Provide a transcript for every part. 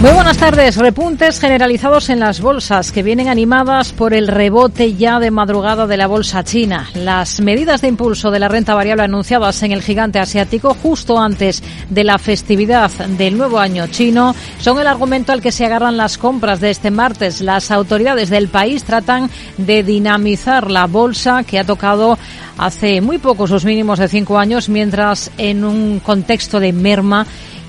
Muy buenas tardes. Repuntes generalizados en las bolsas que vienen animadas por el rebote ya de madrugada de la bolsa china. Las medidas de impulso de la renta variable anunciadas en el gigante asiático justo antes de la festividad del nuevo año chino son el argumento al que se agarran las compras de este martes. Las autoridades del país tratan de dinamizar la bolsa que ha tocado hace muy poco sus mínimos de cinco años, mientras en un contexto de merma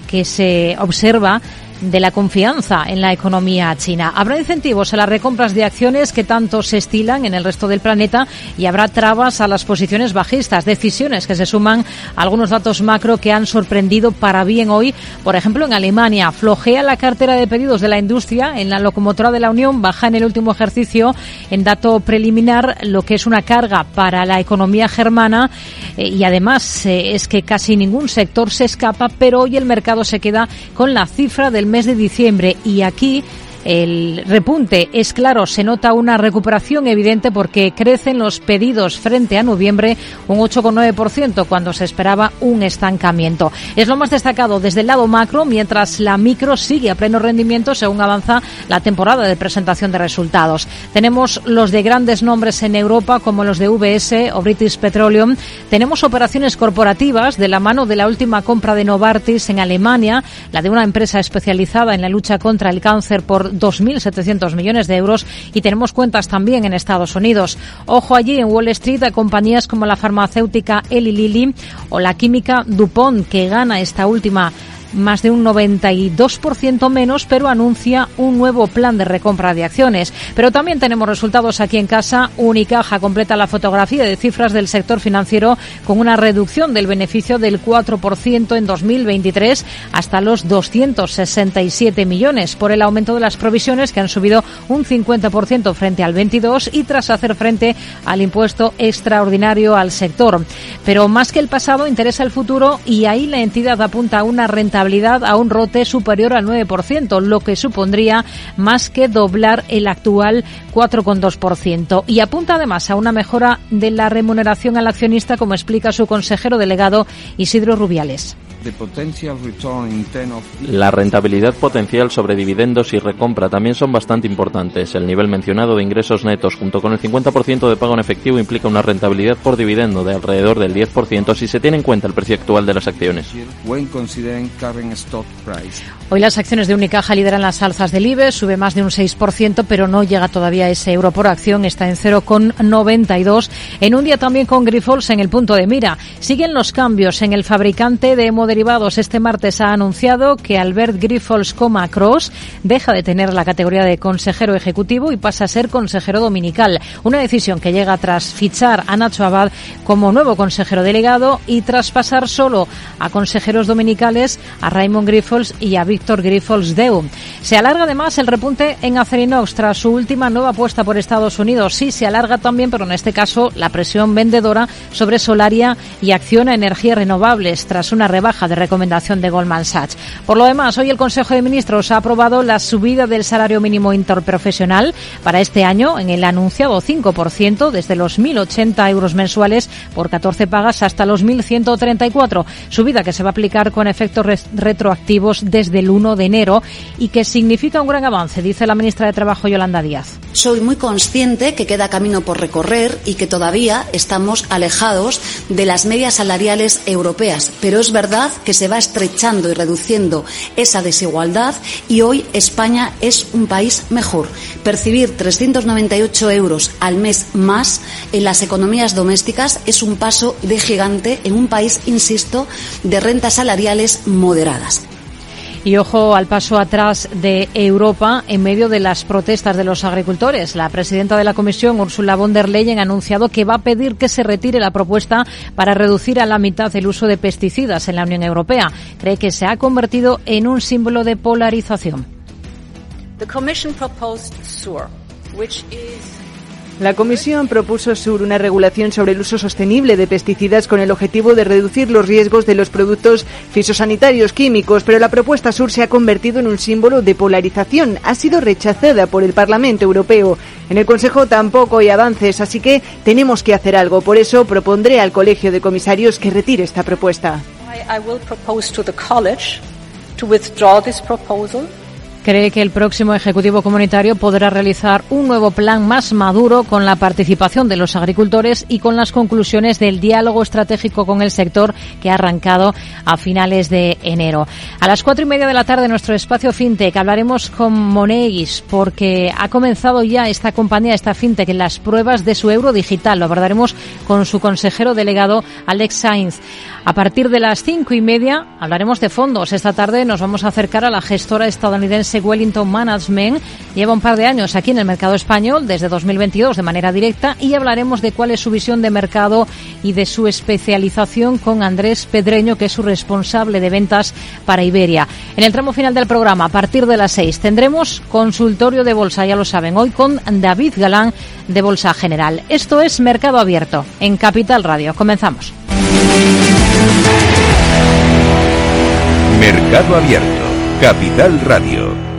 que se observa de la confianza en la economía china. Habrá incentivos a las recompras de acciones que tanto se estilan en el resto del planeta y habrá trabas a las posiciones bajistas, decisiones que se suman a algunos datos macro que han sorprendido para bien hoy. Por ejemplo, en Alemania flojea la cartera de pedidos de la industria en la locomotora de la Unión, baja en el último ejercicio en dato preliminar, lo que es una carga para la economía germana eh, y además eh, es que casi ningún sector se escapa, pero hoy el mercado se queda con la cifra del mes de diciembre y aquí el repunte es claro, se nota una recuperación evidente porque crecen los pedidos frente a noviembre un 8,9% cuando se esperaba un estancamiento. Es lo más destacado desde el lado macro, mientras la micro sigue a pleno rendimiento según avanza la temporada de presentación de resultados. Tenemos los de grandes nombres en Europa como los de VS o British Petroleum. Tenemos operaciones corporativas de la mano de la última compra de Novartis en Alemania, la de una empresa especializada en la lucha contra el cáncer por 2.700 millones de euros y tenemos cuentas también en Estados Unidos. Ojo allí en Wall Street a compañías como la farmacéutica Eli Lilly o la química DuPont que gana esta última más de un 92% menos, pero anuncia un nuevo plan de recompra de acciones. Pero también tenemos resultados aquí en casa. Unicaja completa la fotografía de cifras del sector financiero con una reducción del beneficio del 4% en 2023 hasta los 267 millones por el aumento de las provisiones que han subido un 50% frente al 22 y tras hacer frente al impuesto extraordinario al sector. Pero más que el pasado interesa el futuro y ahí la entidad apunta a una renta a un rote superior al 9%, lo que supondría más que doblar el actual 4,2%. Y apunta además a una mejora de la remuneración al accionista, como explica su consejero delegado Isidro Rubiales. La rentabilidad potencial sobre dividendos y recompra también son bastante importantes. El nivel mencionado de ingresos netos junto con el 50% de pago en efectivo implica una rentabilidad por dividendo de alrededor del 10% si se tiene en cuenta el precio actual de las acciones. recurring stock price. Hoy las acciones de Unicaja lideran las alzas del IBE, sube más de un 6%, pero no llega todavía ese euro por acción, está en 0,92. En un día también con Grifols en el punto de mira. Siguen los cambios en el fabricante de derivados. Este martes ha anunciado que Albert Grifols Coma Cross deja de tener la categoría de consejero ejecutivo y pasa a ser consejero dominical. Una decisión que llega tras fichar a Nacho Abad como nuevo consejero delegado y tras pasar solo a consejeros dominicales a Raymond Grifols y a Víctor Grifols Deu. Se alarga además el repunte en Acerinox tras su última nueva apuesta por Estados Unidos. Sí, se alarga también, pero en este caso la presión vendedora sobre Solaria y Acción a Energías Renovables tras una rebaja de recomendación de Goldman Sachs. Por lo demás, hoy el Consejo de Ministros ha aprobado la subida del salario mínimo interprofesional para este año en el anunciado 5%, desde los 1.080 euros mensuales por 14 pagas hasta los 1.134, subida que se va a aplicar con efectos retroactivos desde el 1 de enero y que significa un gran avance, dice la ministra de Trabajo Yolanda Díaz. Soy muy consciente que queda camino por recorrer y que todavía estamos alejados de las medias salariales europeas, pero es verdad que se va estrechando y reduciendo esa desigualdad y hoy España es un país mejor. Percibir 398 euros al mes más en las economías domésticas es un paso de gigante en un país, insisto, de rentas salariales moderadas. Y ojo al paso atrás de Europa en medio de las protestas de los agricultores. La presidenta de la Comisión, Ursula von der Leyen, ha anunciado que va a pedir que se retire la propuesta para reducir a la mitad el uso de pesticidas en la Unión Europea. Cree que se ha convertido en un símbolo de polarización. La Comisión propuso sur una regulación sobre el uso sostenible de pesticidas con el objetivo de reducir los riesgos de los productos fisosanitarios químicos, pero la propuesta sur se ha convertido en un símbolo de polarización. Ha sido rechazada por el Parlamento Europeo. En el Consejo tampoco hay avances, así que tenemos que hacer algo. Por eso propondré al Colegio de Comisarios que retire esta propuesta. Cree que el próximo Ejecutivo Comunitario podrá realizar un nuevo plan más maduro con la participación de los agricultores y con las conclusiones del diálogo estratégico con el sector que ha arrancado a finales de enero. A las cuatro y media de la tarde, en nuestro espacio FinTech hablaremos con Monex porque ha comenzado ya esta compañía, esta FinTech, en las pruebas de su euro digital. Lo abordaremos con su consejero delegado, Alex Sainz. A partir de las cinco y media hablaremos de fondos. Esta tarde nos vamos a acercar a la gestora estadounidense Wellington Management. Lleva un par de años aquí en el mercado español, desde 2022 de manera directa, y hablaremos de cuál es su visión de mercado y de su especialización con Andrés Pedreño, que es su responsable de ventas para Iberia. En el tramo final del programa, a partir de las seis, tendremos consultorio de bolsa, ya lo saben, hoy con David Galán de Bolsa General. Esto es Mercado Abierto en Capital Radio. Comenzamos. Mercado Abierto, Capital Radio.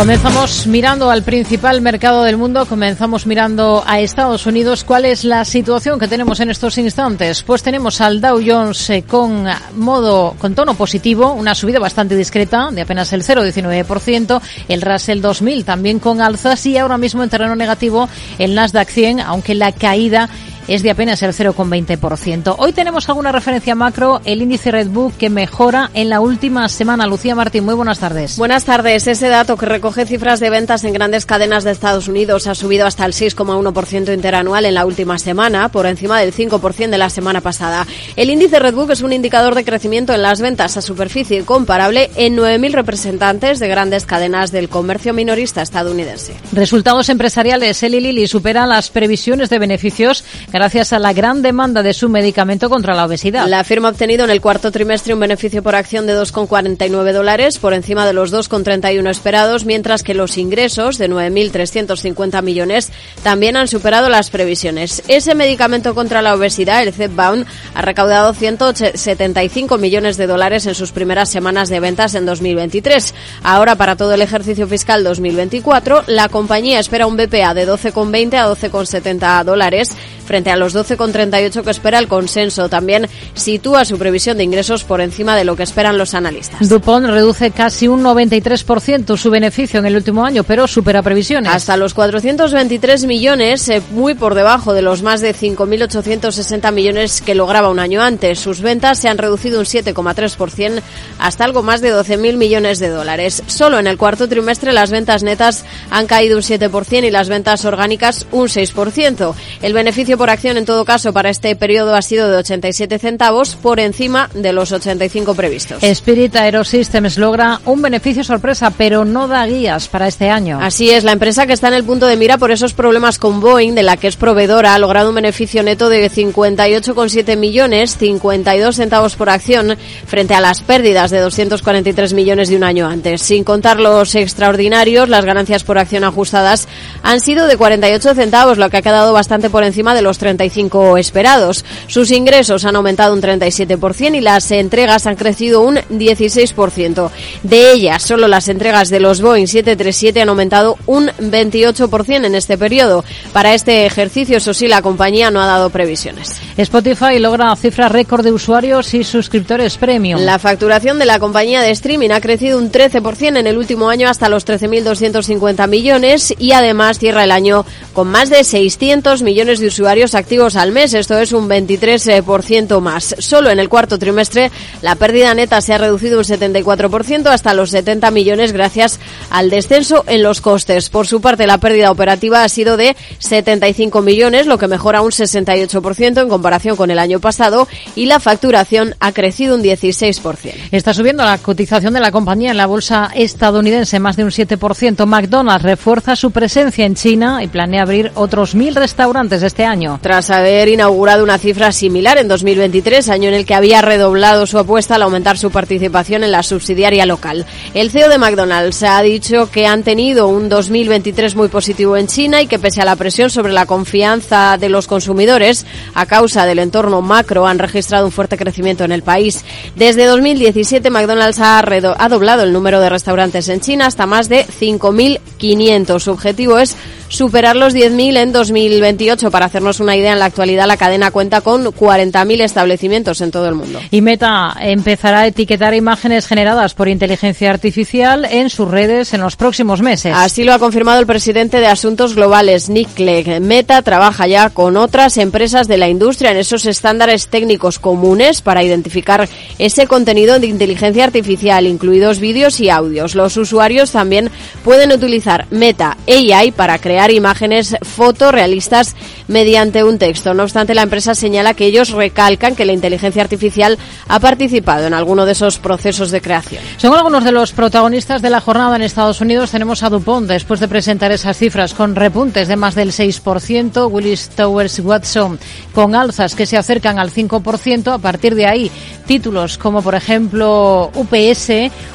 Comenzamos mirando al principal mercado del mundo, comenzamos mirando a Estados Unidos. ¿Cuál es la situación que tenemos en estos instantes? Pues tenemos al Dow Jones eh, con modo, con tono positivo, una subida bastante discreta de apenas el 0,19%, el Russell 2000 también con alzas y ahora mismo en terreno negativo el Nasdaq 100, aunque la caída es de apenas el 0,20%. Hoy tenemos alguna referencia macro, el índice Redbook que mejora en la última semana. Lucía Martín, muy buenas tardes. Buenas tardes. Ese dato que recoge cifras de ventas en grandes cadenas de Estados Unidos ha subido hasta el 6,1% interanual en la última semana, por encima del 5% de la semana pasada. El índice Redbook es un indicador de crecimiento en las ventas a superficie comparable en 9.000 representantes de grandes cadenas del comercio minorista estadounidense. Resultados empresariales. Eli Lilly supera las previsiones de beneficios gracias a la gran demanda de su medicamento contra la obesidad. La firma ha obtenido en el cuarto trimestre un beneficio por acción de 2,49 dólares por encima de los 2,31 esperados, mientras que los ingresos de 9.350 millones también han superado las previsiones. Ese medicamento contra la obesidad, el Zepbound, ha recaudado 175 millones de dólares en sus primeras semanas de ventas en 2023. Ahora, para todo el ejercicio fiscal 2024, la compañía espera un BPA de 12,20 a 12,70 dólares frente a los 12,38 que espera el consenso. También sitúa su previsión de ingresos por encima de lo que esperan los analistas. Dupont reduce casi un 93% su beneficio en el último año, pero supera previsiones. Hasta los 423 millones, eh, muy por debajo de los más de 5.860 millones que lograba un año antes. Sus ventas se han reducido un 7,3% hasta algo más de 12.000 millones de dólares. Solo en el cuarto trimestre las ventas netas han caído un 7% y las ventas orgánicas un 6%. El beneficio por acción, en todo caso, para este periodo ha sido de 87 centavos por encima de los 85 previstos. Spirit Aerosystems logra un beneficio sorpresa, pero no da guías para este año. Así es, la empresa que está en el punto de mira por esos problemas con Boeing, de la que es proveedora, ha logrado un beneficio neto de 58,7 millones, 52 centavos por acción, frente a las pérdidas de 243 millones de un año antes. Sin contar los extraordinarios, las ganancias por acción ajustadas han sido de 48 centavos, lo que ha quedado bastante por encima de los 35 esperados. Sus ingresos han aumentado un 37% y las entregas han crecido un 16%. De ellas, solo las entregas de los Boeing 737 han aumentado un 28% en este periodo. Para este ejercicio, eso sí, la compañía no ha dado previsiones. Spotify logra cifra récord de usuarios y suscriptores premium. La facturación de la compañía de streaming ha crecido un 13% en el último año hasta los 13.250 millones y además cierra el año con más de 600 millones de usuarios activos al mes. Esto es un 23% más. Solo en el cuarto trimestre la pérdida neta se ha reducido un 74% hasta los 70 millones gracias al descenso en los costes. Por su parte, la pérdida operativa ha sido de 75 millones, lo que mejora un 68% en comparación con el año pasado y la facturación ha crecido un 16%. Está subiendo la cotización de la compañía en la bolsa estadounidense más de un 7%. McDonald's refuerza su presencia en China y planea abrir otros mil restaurantes este año. Tras haber inaugurado una cifra similar en 2023, año en el que había redoblado su apuesta al aumentar su participación en la subsidiaria local. El CEO de McDonald's ha dicho que han tenido un 2023 muy positivo en China y que pese a la presión sobre la confianza de los consumidores a causa del entorno macro han registrado un fuerte crecimiento en el país. Desde 2017 McDonald's ha, ha doblado el número de restaurantes en China hasta más de 5.500. Su objetivo es superar los 10.000 en 2028. Para hacernos una idea, en la actualidad la cadena cuenta con 40.000 establecimientos en todo el mundo. Y Meta empezará a etiquetar imágenes generadas por inteligencia artificial en sus redes en los próximos meses. Así lo ha confirmado el presidente de Asuntos Globales, Nick Clegg. Meta trabaja ya con otras empresas de la industria en esos estándares técnicos comunes para identificar ese contenido de inteligencia artificial, incluidos vídeos y audios. Los usuarios también pueden utilizar Meta AI para crear imágenes fotorrealistas mediante un texto. No obstante, la empresa señala que ellos recalcan que la inteligencia artificial ha participado en alguno de esos procesos de creación. Son algunos de los protagonistas de la jornada en Estados Unidos. Tenemos a Dupont después de presentar esas cifras con repuntes de más del 6%, Willis Towers Watson con alzas que se acercan al 5%. A partir de ahí, títulos como por ejemplo UPS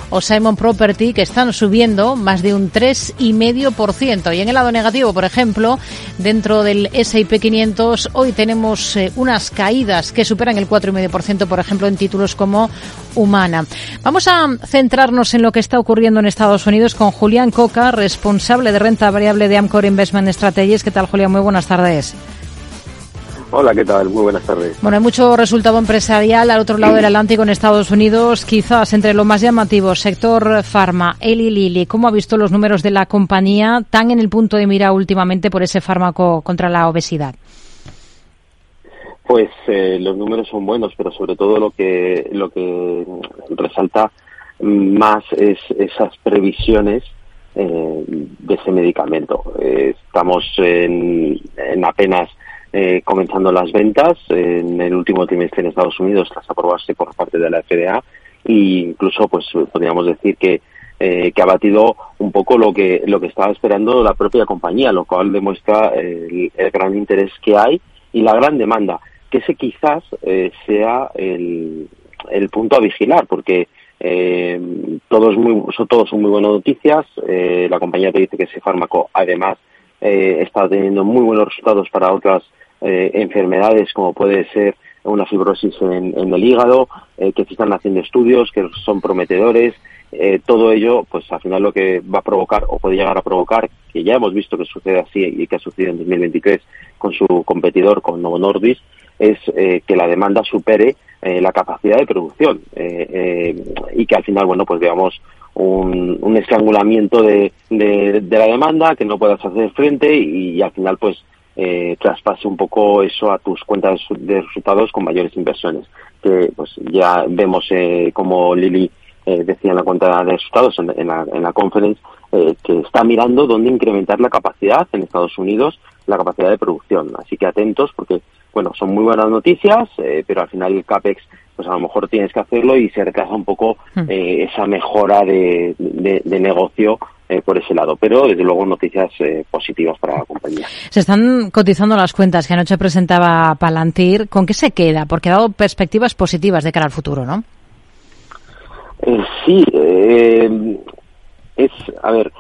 o Simon Property que están subiendo más de un 3,5%. Y en el lado negativo, por ejemplo, dentro del 500 hoy tenemos eh, unas caídas que superan el 4,5%, por ejemplo, en títulos como Humana. Vamos a centrarnos en lo que está ocurriendo en Estados Unidos con Julián Coca, responsable de renta variable de Amcor Investment Strategies. ¿Qué tal, Julián? Muy buenas tardes. Hola, ¿qué tal? Muy buenas tardes. Bueno, hay mucho resultado empresarial al otro lado del Atlántico en Estados Unidos, quizás entre lo más llamativo, sector farma, Eli Lilly. ¿Cómo ha visto los números de la compañía tan en el punto de mira últimamente por ese fármaco contra la obesidad? Pues eh, los números son buenos, pero sobre todo lo que lo que resalta más es esas previsiones eh, de ese medicamento. Eh, estamos en, en apenas eh, comenzando las ventas en el último trimestre en Estados Unidos tras aprobarse por parte de la FDA e incluso pues podríamos decir que eh, que ha batido un poco lo que lo que estaba esperando la propia compañía, lo cual demuestra el, gran interés que hay y la gran demanda, que ese quizás eh, sea el, el, punto a vigilar, porque eh, todos muy, son, todos son muy buenas noticias. Eh, la compañía te dice que ese fármaco, además, eh, está teniendo muy buenos resultados para otras eh, enfermedades como puede ser una fibrosis en, el hígado, eh, que se están haciendo estudios que son prometedores. Eh, todo ello, pues al final lo que va a provocar o puede llegar a provocar, que ya hemos visto que sucede así y que ha sucedido en 2023 con su competidor, con Novo Nordisk, es que la demanda supere la capacidad de producción y que al final, bueno, pues veamos un, un estrangulamiento de, la demanda, que no puedas hacer frente y al final, pues eh, traspase un poco eso a tus cuentas de resultados con mayores inversiones. Que pues ya vemos eh, como Lili eh, decía en la cuenta de resultados en, la, en la conference eh, que está mirando dónde incrementar la capacidad en Estados Unidos, la capacidad de producción. Así que atentos porque bueno son muy buenas noticias, eh, pero al final el capex pues a lo mejor tienes que hacerlo y se retrasa un poco hmm. eh, esa mejora de, de, de negocio eh, por ese lado. Pero, desde luego, noticias eh, positivas para la compañía. Se están cotizando las cuentas que anoche presentaba Palantir. ¿Con qué se queda? Porque ha dado perspectivas positivas de cara al futuro, ¿no? Eh, sí, es, a ver,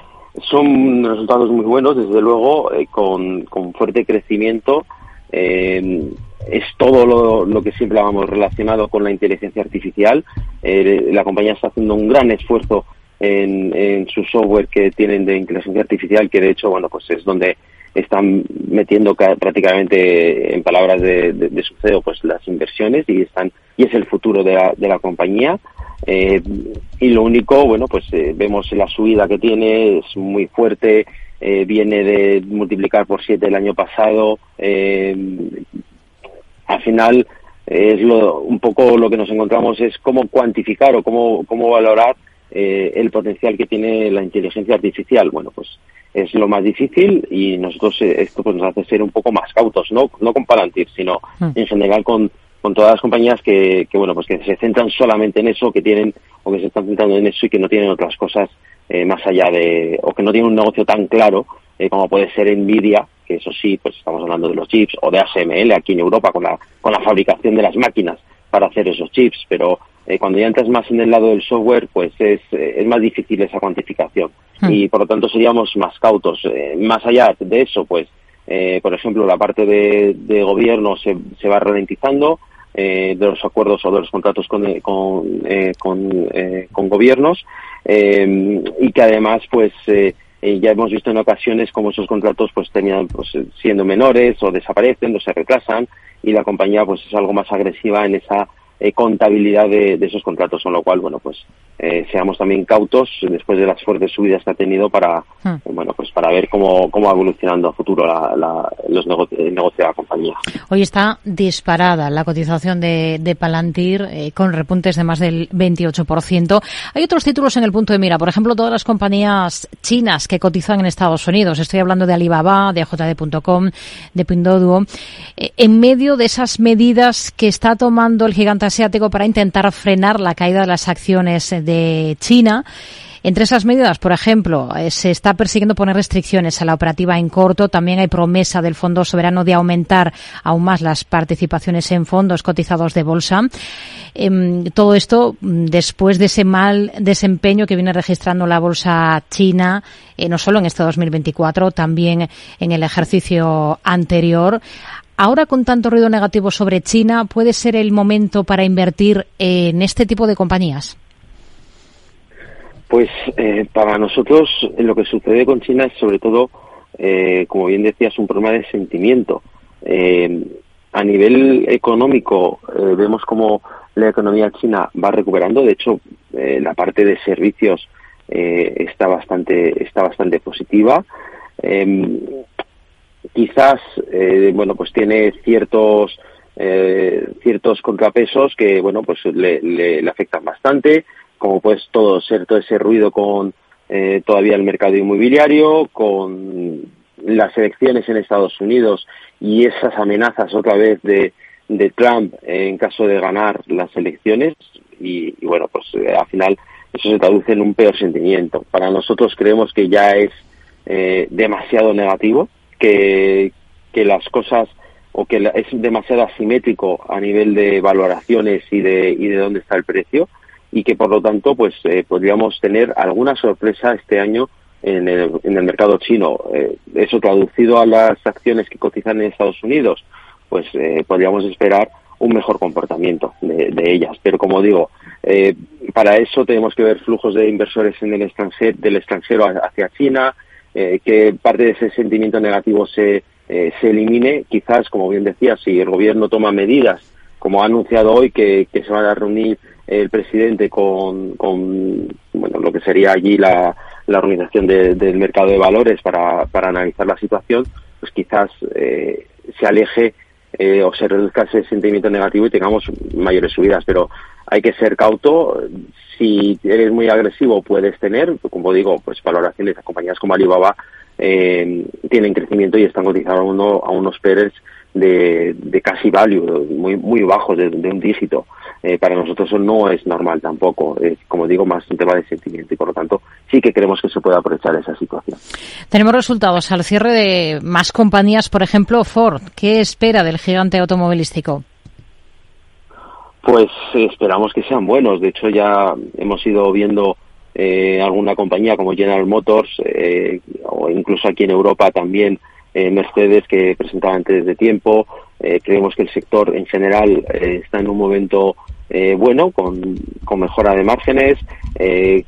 son resultados muy buenos, desde luego, con, con fuerte crecimiento. es todo lo, lo, que siempre habíamos relacionado con la inteligencia artificial. la compañía está haciendo un gran esfuerzo en, su software que tienen de inteligencia artificial, que de hecho, bueno, pues es donde están metiendo prácticamente en palabras de, su CEO pues las inversiones y están y es el futuro de la, de la compañía y lo único, bueno, pues vemos la subida que tiene, es muy fuerte, viene de multiplicar por siete el año pasado. al final, es lo, un poco lo que nos encontramos es cómo cuantificar o cómo, cómo valorar eh, el potencial que tiene la inteligencia artificial. Bueno, pues es lo más difícil y nosotros eh, esto pues nos hace ser un poco más cautos, no, no con Palantir, sino mm. en general con, con todas las compañías que, que, bueno, pues que se centran solamente en eso, que tienen o que se están centrando en eso y que no tienen otras cosas eh, más allá de, o que no tienen un negocio tan claro como puede ser Nvidia, que eso sí, pues estamos hablando de los chips, o de ASML aquí en Europa con la, con la fabricación de las máquinas para hacer esos chips, pero eh, cuando ya entras más en el lado del software, pues es, eh, es más difícil esa cuantificación hmm. y por lo tanto seríamos más cautos. Eh, más allá de eso, pues, por ejemplo, la parte de, gobierno se, se va ralentizando, de los acuerdos o de los contratos con, con, con, con gobiernos y que además, pues, eh, ya hemos visto en ocasiones como esos contratos pues tenían pues siendo menores o desaparecen o se retrasan y la compañía pues es algo más agresiva en esa eh, contabilidad de, esos contratos, con lo cual, bueno, pues eh, seamos también cautos después de las fuertes subidas que ha tenido para, hmm. bueno, pues para ver cómo, cómo va evolucionando a futuro los negocios, el negocio de la compañía. Hoy está disparada la cotización de, de Palantir eh, con repuntes de más del 28%. Hay otros títulos en el punto de mira, por ejemplo, todas las compañías chinas que cotizan en Estados Unidos. Estoy hablando de Alibaba, de JD.com, de Pinduoduo. en medio de esas medidas que está tomando el gigante asiático para intentar frenar la caída de las acciones de China. Entre esas medidas, por ejemplo, eh, se está persiguiendo poner restricciones a la operativa en corto. También hay promesa del Fondo Soberano de aumentar aún más las participaciones en fondos cotizados de bolsa. Em, todo esto mm, después de ese mal desempeño que viene registrando la bolsa china, eh, no solo en este 2024, también en el ejercicio anterior. Ahora, con tanto ruido negativo sobre China, ¿puede ser el momento para invertir en este tipo de compañías? Pues eh, para nosotros lo que sucede con China es sobre todo, eh, como bien decías, un problema de sentimiento. Eh, a nivel económico vemos como la economía china va recuperando. De hecho, la parte de servicios está bastante está bastante positiva quizás eh, bueno pues tiene ciertos eh, ciertos contrapesos que bueno pues le, le, afectan bastante como pues todo ser todo ese ruido con eh, todavía el mercado inmobiliario con las elecciones en Estados Unidos y esas amenazas otra vez de, de Trump en caso de ganar las elecciones y, y bueno pues al final eso se traduce en un peor sentimiento. Para nosotros creemos que ya es demasiado negativo que, que las cosas o que es demasiado asimétrico a nivel de valoraciones y de, y de dónde está el precio y que por lo tanto pues eh, podríamos tener alguna sorpresa este año en el, en el mercado chino. Eh, eso traducido a las acciones que cotizan en Estados Unidos, pues eh, podríamos esperar un mejor comportamiento de, ellas. Pero como digo, eh, para eso tenemos que ver flujos de inversores en el extranjero, del extranjero hacia China, eh, que parte de ese sentimiento negativo se, eh, se elimine. Quizás, como bien decía, si el gobierno toma medidas, como ha anunciado hoy, que, que se va a reunir el presidente con, con bueno, lo que sería allí la, la organización del mercado de valores para, para analizar la situación, pues quizás eh, se aleje eh, o se reduzca ese sentimiento negativo y tengamos mayores subidas. Pero hay que ser cauto. Si eres muy agresivo, puedes tener, como digo, pues valoraciones de compañías como Alibaba eh, tienen crecimiento y están cotizando a, unos PERES de, de, casi value, muy, muy bajos, de, un dígito. Eh, para nosotros eso no es normal tampoco. Es, como digo, más un tema de sentimiento y por lo tanto sí que creemos que se puede aprovechar esa situación. Tenemos resultados al cierre de más compañías, por ejemplo, Ford. ¿Qué espera del gigante automovilístico? Pues esperamos que sean buenos. De hecho, ya hemos ido viendo eh, alguna compañía como General Motors eh, o incluso aquí en Europa también eh, Mercedes que presentaba antes de tiempo. Eh, creemos que el sector en general eh, está en un momento eh, bueno, con, con, mejora de márgenes,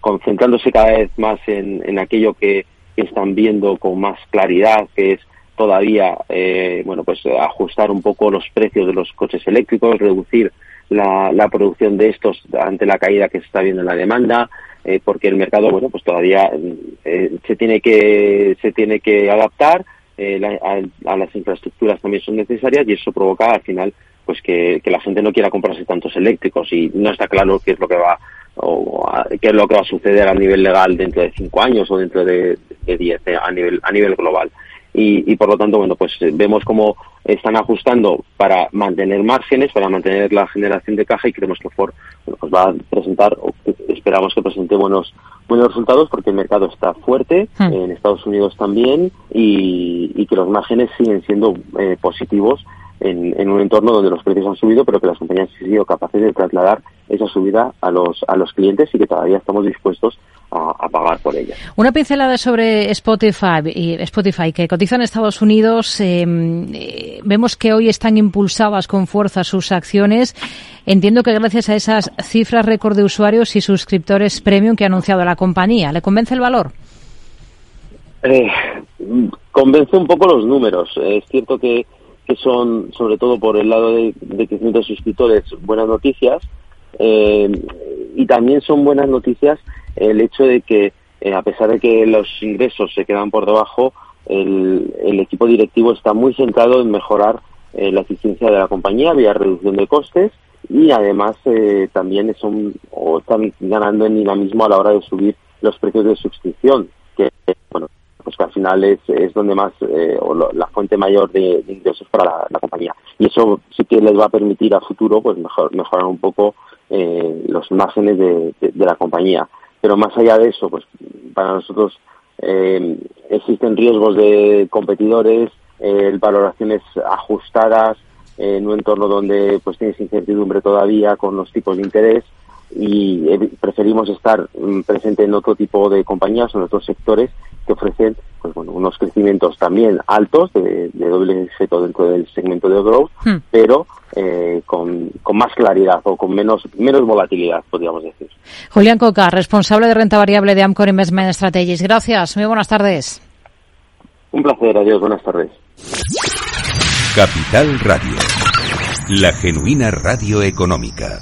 concentrándose cada vez más en, en aquello que, que, están viendo con más claridad, que es todavía, bueno, pues ajustar un poco los precios de los coches eléctricos, reducir la, la producción de estos ante la caída que se está viendo en la demanda, porque el mercado, bueno, pues todavía se tiene que se tiene que adaptar, eh, a, las infraestructuras también son necesarias y eso provoca al final pues que, la gente no quiera comprarse tantos eléctricos y no está claro qué es lo que va o qué es lo que va a suceder a nivel legal dentro de cinco años o dentro de, de diez a nivel a nivel global y, por lo tanto, bueno, pues eh, vemos cómo están ajustando para mantener márgenes, para mantener la generación de caja y creemos que Ford pues va a presentar, o esperamos que presente buenos buenos resultados porque el mercado está fuerte, hmm. en Estados Unidos también, y, que los márgenes siguen siendo eh, positivos en, en, un entorno donde los precios han subido, pero que las compañías han sido capaces de trasladar esa subida a los, a los clientes y que todavía estamos dispuestos a, pagar por ella. Una pincelada sobre Spotify, Spotify que cotiza en Estados Unidos. Em, eh, vemos que hoy están impulsadas con fuerza sus acciones. Entiendo que gracias a esas cifras récord de usuarios y suscriptores premium que ha anunciado la compañía. ¿Le convence el valor? Eh, convence un poco los números. Es cierto que, que son, sobre todo por el lado de, de crecimiento de suscriptores, buenas noticias. Eh, y también son buenas noticias el hecho de que, eh, a pesar de que los ingresos se quedan por debajo, el, equipo directivo está muy centrado en mejorar eh, la eficiencia de la compañía vía reducción de costes y además eh, también son, o están ganando en dinamismo a la hora de subir los precios de suscripción, que bueno, pues que al final es, es donde más, o la fuente mayor de, ingresos para la, compañía. Y eso sí que les va a permitir a futuro pues mejor, mejorar un poco los márgenes de, la compañía pero más allá de eso, pues para nosotros eh, existen riesgos de competidores, eh, valoraciones ajustadas en un entorno donde pues tienes incertidumbre todavía con los tipos de interés y eh, preferimos estar mm, presente en otro tipo de compañías o en otros sectores que ofrecen pues bueno unos crecimientos también altos de, doble efecto dentro del segmento de growth hmm. pero eh, con, con, más claridad o con menos menos volatilidad podríamos decir. Julián Coca responsable de renta variable de Amcor Investment Strategies. Gracias. Muy buenas tardes. Un placer. Adiós. Buenas tardes. Capital Radio la genuina radio económica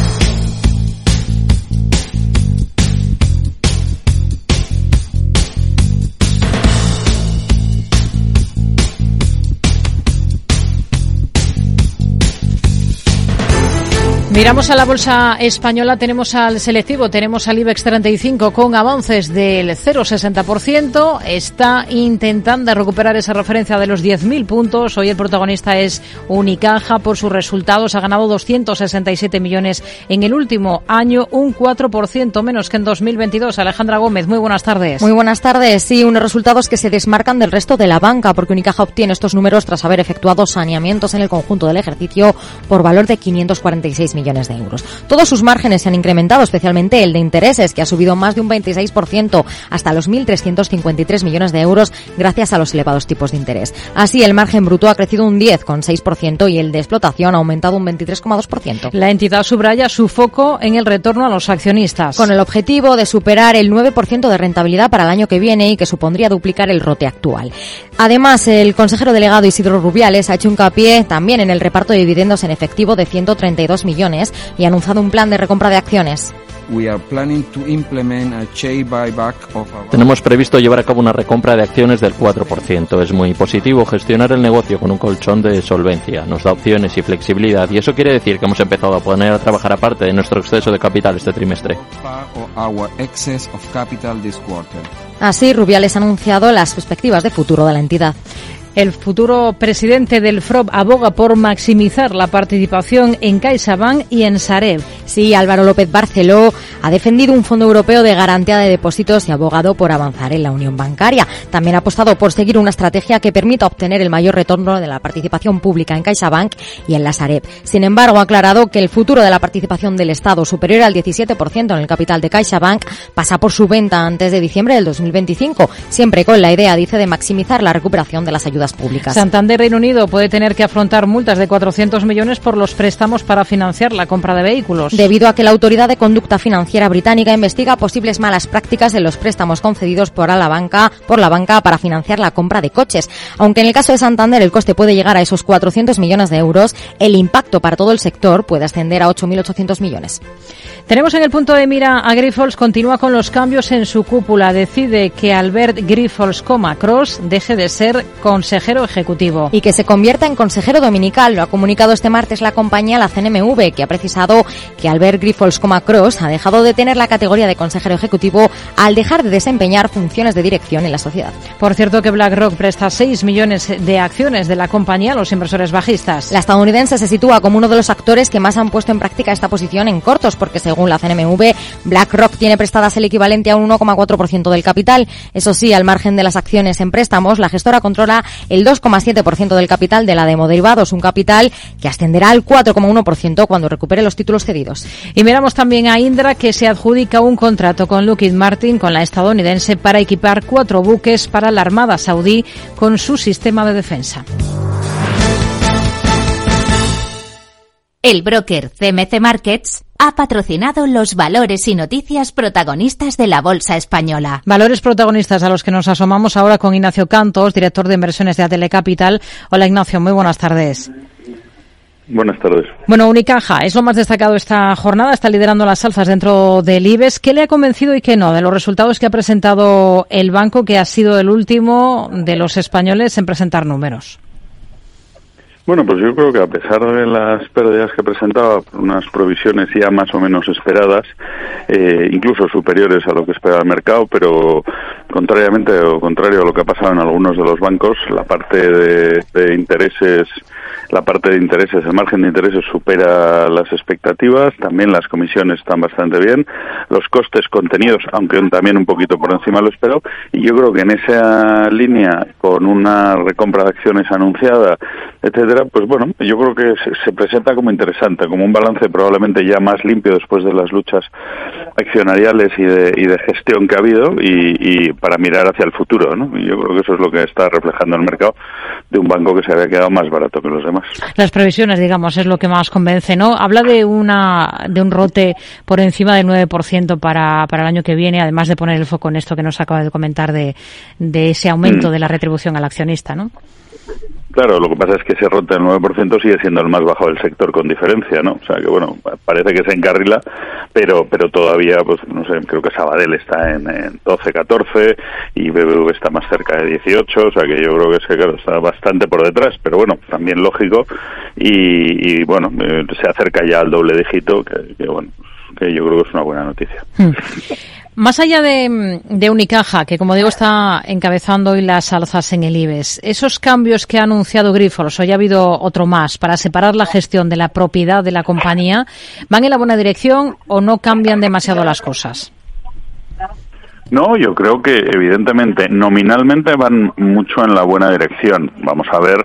Miramos a la bolsa española, tenemos al selectivo, tenemos al IBEX 35 con avances del 0,60%. Está intentando recuperar esa referencia de los 10.000 puntos. Hoy el protagonista es Unicaja por sus resultados. Ha ganado 267 millones en el último año, un 4% menos que en 2022. Alejandra Gómez, muy buenas tardes. Muy buenas tardes. Sí, unos resultados que se desmarcan del resto de la banca porque Unicaja obtiene estos números tras haber efectuado saneamientos en el conjunto del ejercicio por valor de 546 millones millones de euros. Todos sus márgenes se han incrementado, especialmente el de intereses, que ha subido más de un 26% hasta los 1.353 millones de euros gracias a los elevados tipos de interés. Así, el margen bruto ha crecido un 10,6% y el de explotación ha aumentado un 23,2%. La entidad subraya su foco en el retorno a los accionistas. Con el objetivo de superar el 9% de rentabilidad para el año que viene y que supondría duplicar el rote actual. Además, el consejero delegado Isidro Rubiales ha hecho un capié también en el reparto de dividendos en efectivo de 132 millones y ha anunciado un plan de recompra de acciones. Tenemos previsto llevar a cabo una recompra de acciones del 4%. Es muy positivo gestionar el negocio con un colchón de solvencia. Nos da opciones y flexibilidad y eso quiere decir que hemos empezado a poner a trabajar aparte de nuestro exceso de capital este trimestre. Así, Rubiales ha anunciado las perspectivas de futuro de la entidad. El futuro presidente del FROB aboga por maximizar la participación en CaixaBank y en Sareb. Sí, Álvaro López Barceló ha defendido un fondo europeo de garantía de depósitos y abogado por avanzar en la unión bancaria. También ha apostado por seguir una estrategia que permita obtener el mayor retorno de la participación pública en CaixaBank y en la Sareb. Sin embargo, ha aclarado que el futuro de la participación del Estado superior al 17% en el capital de CaixaBank pasa por su venta antes de diciembre del 2025, siempre con la idea, dice, de maximizar la recuperación de las ayudas públicas. Santander Reino Unido puede tener que afrontar multas de 400 millones por los préstamos para financiar la compra de vehículos. Debido a que la Autoridad de Conducta Financiera británica investiga posibles malas prácticas en los préstamos concedidos por la banca, por la banca para financiar la compra de coches. Aunque en el caso de Santander el coste puede llegar a esos 400 millones de euros, el impacto para todo el sector puede ascender a 8.800 millones. Tenemos en el punto de mira a Grifols, continúa con los cambios en su cúpula. Decide que Albert Grifols, Cross deje de ser consejero ejecutivo. Y que se convierta en consejero dominical. Lo ha comunicado este martes la compañía, la CNMV, que ha precisado que Albert Grifols, Cross ha dejado de tener la categoría de consejero ejecutivo al dejar de desempeñar funciones de dirección en la sociedad. Por cierto que BlackRock presta 6 millones de acciones de la compañía a los inversores bajistas. La estadounidense se sitúa como uno de los actores que más han puesto en práctica esta posición en cortos, porque según según la CNMV, BlackRock tiene prestadas el equivalente a un 1,4% del capital. Eso sí, al margen de las acciones en préstamos, la gestora controla el 2,7% del capital de la de derivados, un capital que ascenderá al 4,1% cuando recupere los títulos cedidos. Y miramos también a Indra, que se adjudica un contrato con Lockheed Martin, con la estadounidense, para equipar cuatro buques para la Armada saudí con su sistema de defensa. El broker CMC Markets ha patrocinado los valores y noticias protagonistas de la Bolsa Española. Valores protagonistas a los que nos asomamos ahora con Ignacio Cantos, director de inversiones de Atele Capital. Hola Ignacio, muy buenas tardes. Buenas tardes. Bueno, Unicaja es lo más destacado esta jornada, está liderando las alzas dentro del IBEX. ¿Qué le ha convencido y qué no de los resultados que ha presentado el banco, que ha sido el último de los españoles en presentar números? Bueno, pues yo creo que a pesar de las pérdidas que presentaba, unas provisiones ya más o menos esperadas, eh, incluso superiores a lo que esperaba el mercado, pero contrariamente o contrario a lo que ha pasado en algunos de los bancos, la parte de, de intereses la parte de intereses, el margen de intereses supera las expectativas, también las comisiones están bastante bien, los costes contenidos, aunque también un poquito por encima lo esperado, y yo creo que en esa línea, con una recompra de acciones anunciada, etcétera, pues bueno, yo creo que se, presenta como interesante, como un balance probablemente ya más limpio después de las luchas accionariales y de, y de gestión que ha habido y, para mirar hacia el futuro, ¿no? Y yo creo que eso es lo que está reflejando el mercado de un banco que se había quedado más barato que los demás. Las previsiones, digamos, es lo que más convence, ¿no? Habla de una de un rote por encima del 9% para, para el año que viene, además de poner el foco en esto que nos acaba de comentar de, de ese aumento mm. de la retribución al accionista, ¿no? Claro, lo que pasa es que ese rote del 9% sigue siendo el más bajo del sector con diferencia, ¿no? O sea que, bueno, parece que se encarrila, pero pero todavía, pues no sé, creo que Sabadell está en, 12, 14 y BBV está más cerca de 18, o sea que yo creo que ese, claro, está bastante por detrás, pero bueno, también lógico y, bueno, eh, se acerca ya al doble dígito, que, que bueno, que yo creo que es una buena noticia. Más allá de, de, Unicaja, que como digo está encabezando hoy las alzas en el IBEX, esos cambios que ha anunciado Grifols, hoy ha habido otro más, para separar la gestión de la propiedad de la compañía, ¿van en la buena dirección o no cambian demasiado las cosas? No, yo creo que evidentemente nominalmente van mucho en la buena dirección. Vamos a ver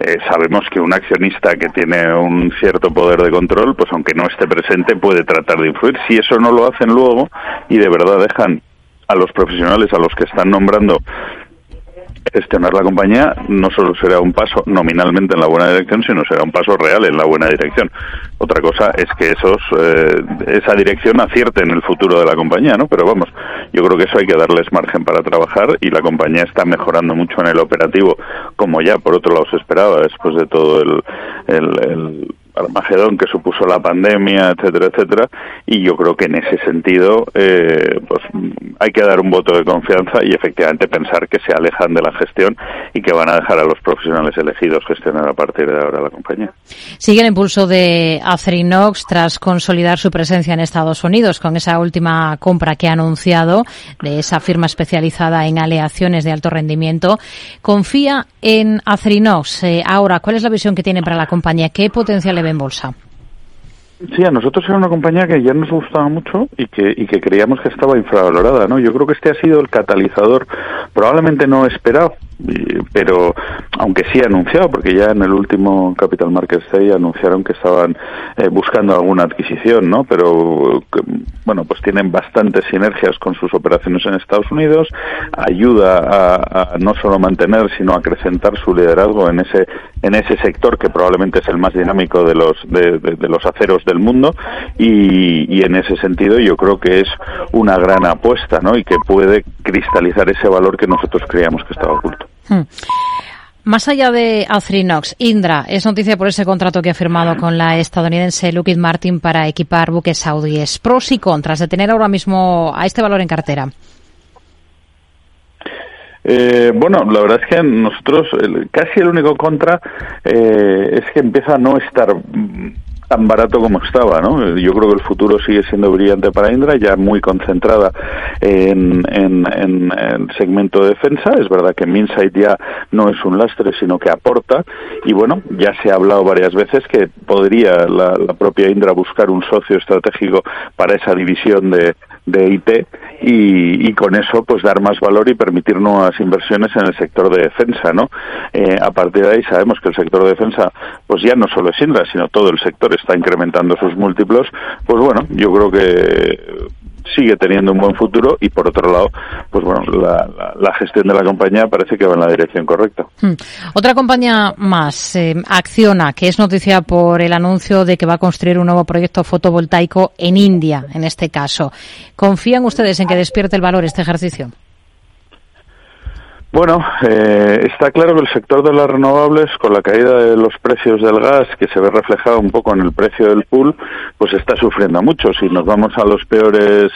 eh, sabemos que un accionista que tiene un cierto poder de control, pues aunque no esté presente, puede tratar de influir. Si eso no lo hacen luego y de verdad dejan a los profesionales a los que están nombrando gestionar la compañía no solo será un paso nominalmente en la buena dirección, sino será un paso real en la buena dirección. Otra cosa es que esos eh, esa dirección acierte en el futuro de la compañía, ¿no? Pero vamos, yo creo que eso hay que darles margen para trabajar y la compañía está mejorando mucho en el operativo, como ya por otro lado se esperaba después de todo el, el Armagedón que supuso la pandemia, etcétera, etcétera, y yo creo que en ese sentido eh, pues hay que dar un voto de confianza y efectivamente pensar que se alejan de la gestión y que van a dejar a los profesionales elegidos gestionar a partir de ahora la compañía. Sigue el impulso de Acerinox tras consolidar su presencia en Estados Unidos con esa última compra que ha anunciado de esa firma especializada en aleaciones de alto rendimiento. Confía en Acerinox. Eh, ahora, ¿cuál es la visión que tiene para la compañía? ¿Qué potencial le en bolsa? Sí, a nosotros era una compañía que ya nos gustaba mucho y que, y que creíamos que estaba infravalorada, ¿no? Yo creo que este ha sido el catalizador, probablemente no esperado, pero aunque sí anunciado, porque ya en el último Capital Markets Day anunciaron que estaban eh, buscando alguna adquisición, ¿no? Pero bueno, pues tienen bastantes sinergias con sus operaciones en Estados Unidos, ayuda a, no solo mantener, sino a acrecentar su liderazgo en ese en ese sector que probablemente es el más dinámico de los de, de los aceros del mundo y, en ese sentido yo creo que es una gran apuesta, ¿no? Y que puede cristalizar ese valor que nosotros creíamos que estaba oculto. Hmm. Más allá de Acerinox, Indra es noticia por ese contrato que ha firmado con la estadounidense Lockheed Martin para equipar buques saudíes. Pros y contras de tener ahora mismo a este valor en cartera. Eh, bueno, la verdad es que nosotros casi el único contra eh, es que empieza a no estar tan barato como estaba, ¿no? Yo creo que el futuro sigue siendo brillante para Indra, ya muy concentrada en, en, el segmento de defensa. Es verdad que Minsight ya no es un lastre, sino que aporta. Y bueno, ya se ha hablado varias veces que podría la, la propia Indra buscar un socio estratégico para esa división de, de IT y, con eso pues dar más valor y permitir nuevas inversiones en el sector de defensa, ¿no? Eh, a partir de ahí sabemos que el sector de defensa pues ya no solo es Indra, sino todo el sector está incrementando sus múltiplos, pues bueno, yo creo que sigue teniendo un buen futuro y por otro lado, pues bueno, la, gestión de la compañía parece que va en la dirección correcta. Hmm. Otra compañía más, eh, Acciona, que es noticia por el anuncio de que va a construir un nuevo proyecto fotovoltaico en India, en este caso. ¿Confían ustedes en que despierte el valor este ejercicio? Bueno, eh, está claro que el sector de las renovables, con la caída de los precios del gas, que se ve reflejado un poco en el precio del pool, pues está sufriendo mucho. Si nos vamos a los peores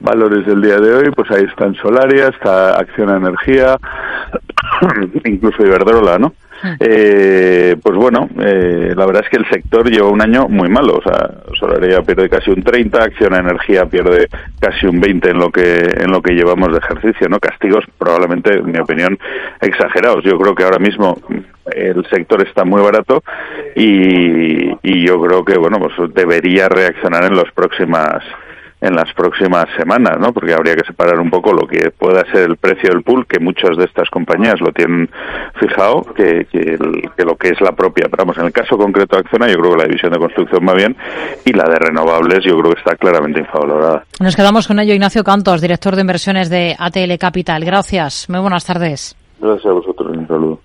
valores del día de hoy, pues ahí está en Solaria, está Acción Energía, incluso Iberdrola, ¿no? Eh, pues bueno, eh, la verdad es que el sector lleva un año muy malo. O sea, Solaria pierde casi un 30, Acción Energía pierde casi un 20 en lo que en lo que llevamos de ejercicio, ¿no? Castigos probablemente, en mi opinión, exagerados. Yo creo que ahora mismo el sector está muy barato y, y yo creo que bueno, pues debería reaccionar en las próximas en las próximas semanas, ¿no? Porque habría que separar un poco lo que pueda ser el precio del pool, que muchas de estas compañías lo tienen fijado, que, que, lo que es la propia. Pero vamos, en el caso concreto de Acciona, yo creo que la división de construcción va bien y la de renovables yo creo que está claramente infravalorada. Nos quedamos con ello Ignacio Cantos, director de inversiones de ATL Capital. Gracias. Muy buenas tardes. Gracias a vosotros. Un saludo.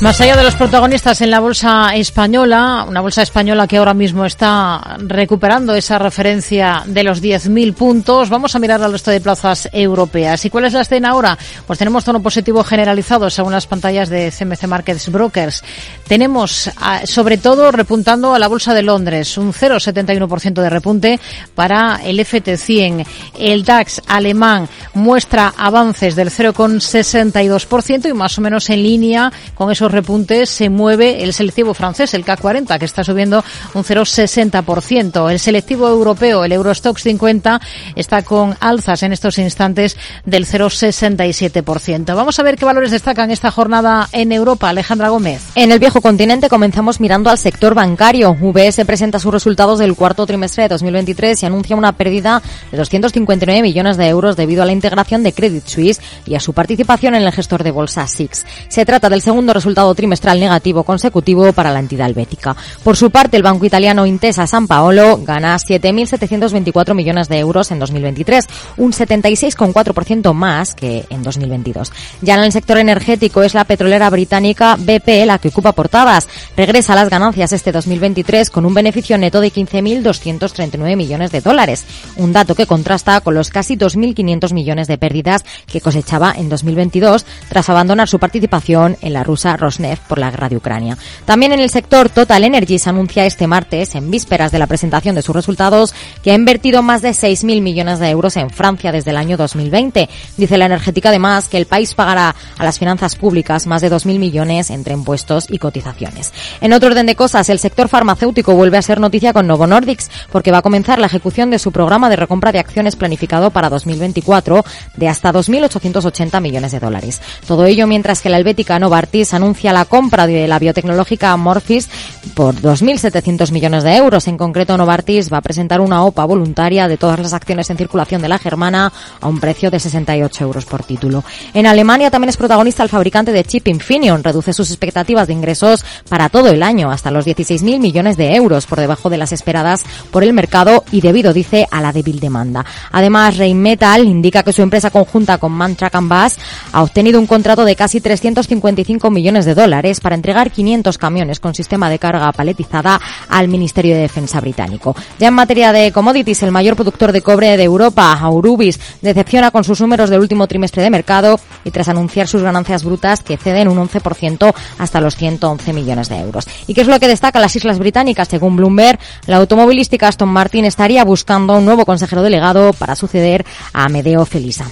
Más allá de los protagonistas en la bolsa española, una bolsa española que ahora mismo está recuperando esa referencia de los 10.000 puntos, vamos a mirar al resto de plazas europeas. ¿Y cuál es la escena ahora? Pues tenemos tono positivo generalizado según las pantallas de CMC Markets Brokers. Tenemos, sobre todo, repuntando a la bolsa de Londres, un 0,71% de repunte para el FT100. El DAX alemán muestra avances del 0,62% y más o menos en línea con esos repuntes se mueve el selectivo francés, el CAC 40, que está subiendo un 0,60%. El selectivo europeo, el Eurostox 50, está con alzas en estos instantes del 0,67%. Vamos a ver qué valores destacan esta jornada en Europa. Alejandra Gómez. En el viejo continente comenzamos mirando al sector bancario. UBS presenta sus resultados del cuarto trimestre de 2023 y anuncia una pérdida de 259 millones de euros debido a la integración de Credit Suisse y a su participación en el gestor de bolsa SIX. Se trata del segundo resultado trimestral negativo consecutivo para la entidad helvética. Por su parte, el banco italiano Intesa San Paolo gana 7.724 millones de euros en 2023, un 76,4% más que en 2022. Ya en el sector energético es la petrolera británica BP la que ocupa portadas. Regresa a las ganancias este 2023 con un beneficio neto de 15.239 millones de dólares, un dato que contrasta con los casi 2.500 millones de pérdidas que cosechaba en 2022 tras abandonar su participación en la rusa Rosneft por la guerra de Ucrania. También en el sector Total Energies anuncia este martes, en vísperas de la presentación de sus resultados, que ha invertido más de 6.000 millones de euros en Francia desde el año 2020. Dice la energética además que el país pagará a las finanzas públicas más de 2.000 millones entre impuestos y cotizaciones. En otro orden de cosas, el sector farmacéutico vuelve a ser noticia con Novo Nordics porque va a comenzar la ejecución de su programa de recompra de acciones planificado para 2024 de hasta 2.880 millones de dólares. Todo ello mientras que la helvética Novartis anuncia la compra de la biotecnológica Morphis por 2.700 millones de euros. En concreto, Novartis va a presentar una OPA voluntaria de todas las acciones en circulación de la germana a un precio de 68 euros por título. En Alemania también es protagonista el fabricante de chip Infineon. Reduce sus expectativas de ingresos para todo el año hasta los 16.000 millones de euros por debajo de las esperadas por el mercado y debido, dice, a la débil demanda. Además, Rheinmetall indica que su empresa conjunta con Mantrack Bass ha obtenido un contrato de casi 355 millones de dólares para entregar 500 camiones con sistema de carga paletizada al Ministerio de Defensa británico. Ya en materia de commodities, el mayor productor de cobre de Europa, Aurubis, decepciona con sus números del último trimestre de mercado y tras anunciar sus ganancias brutas que ceden un 11% hasta los 111 millones de euros. ¿Y qué es lo que destaca las Islas Británicas? Según Bloomberg, la automovilística Aston Martin estaría buscando un nuevo consejero delegado para suceder a Amedeo Felisa.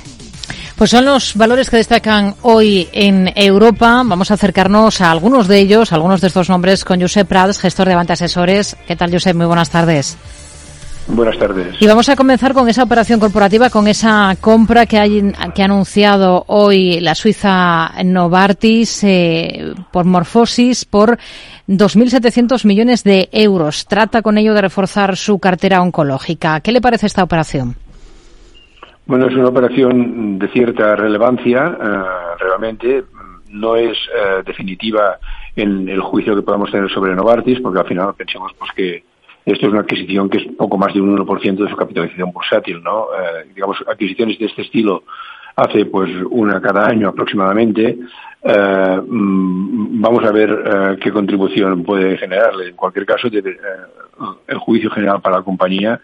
Pues son los valores que destacan hoy en Europa. Vamos a acercarnos a algunos de ellos, algunos de estos nombres, con Josep Prats, gestor de Avante Asesores. ¿Qué tal, Josep? Muy buenas tardes. Buenas tardes. Y vamos a comenzar con esa operación corporativa, con esa compra que, hay, que ha anunciado hoy la Suiza Novartis eh, por Morfosis por 2.700 millones de euros. Trata con ello de reforzar su cartera oncológica. ¿Qué le parece esta operación? Bueno, es una operación de cierta relevancia, eh, realmente. No es eh, definitiva en el juicio que podamos tener sobre Novartis, porque al final pensamos pues que esto es una adquisición que es poco más de un 1% de su capitalización bursátil, ¿no? Eh, digamos, adquisiciones de este estilo hace pues una cada año aproximadamente. Eh, mm, vamos a ver eh, qué contribución puede generarle. En cualquier caso, el juicio general para la compañía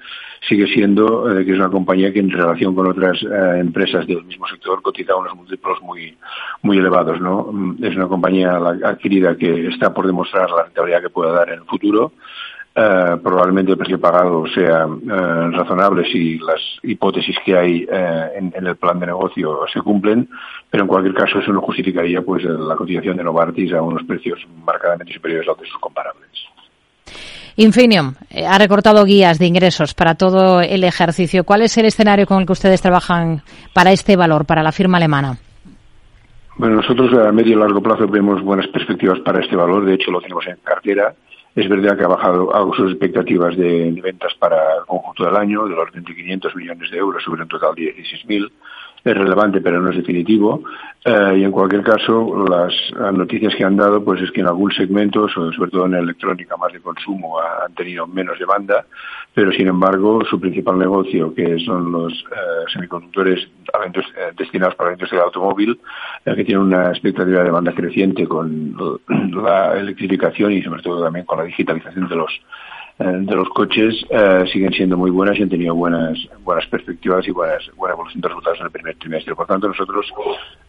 sigue siendo que es una compañía que en relación con otras empresas del mismo sector cotiza unos múltiplos muy muy elevados, ¿no? Mm, es una compañía adquirida que está por demostrar la rentabilidad que pueda dar en el futuro. Eh, probablemente el precio pagado sea eh, razonable si las hipótesis que hay eh, en, el plan de negocio se cumplen, pero en cualquier caso eso no justificaría pues la cotización de Novartis a unos precios marcadamente superiores a los de sus comparables. Infinium ha recortado guías de ingresos para todo el ejercicio. ¿Cuál es el escenario con el que ustedes trabajan para este valor, para la firma alemana? Bueno, nosotros a medio y largo plazo vemos buenas perspectivas para este valor. De hecho, lo tenemos en cartera es verdad que ha bajado sus expectativas de, ventas para el conjunto del año, de de 500 millones de euros sobre un total de 16.000 es relevante pero no es definitivo. Eh, y en cualquier caso las noticias que han dado pues es que en algún segmento sobre todo en electrónica más de consumo han tenido menos demanda. Pero sin embargo su principal negocio que son los eh, semiconductores eh, destinados para la industria del automóvil que tiene una expectativa de demanda creciente con la electrificación y sobre todo también con la digitalización de los eh, de los coches eh, siguen siendo muy buenas y han tenido buenas buenas perspectivas y buenas, buena evolución de resultados en el primer trimestre. Por tanto, nosotros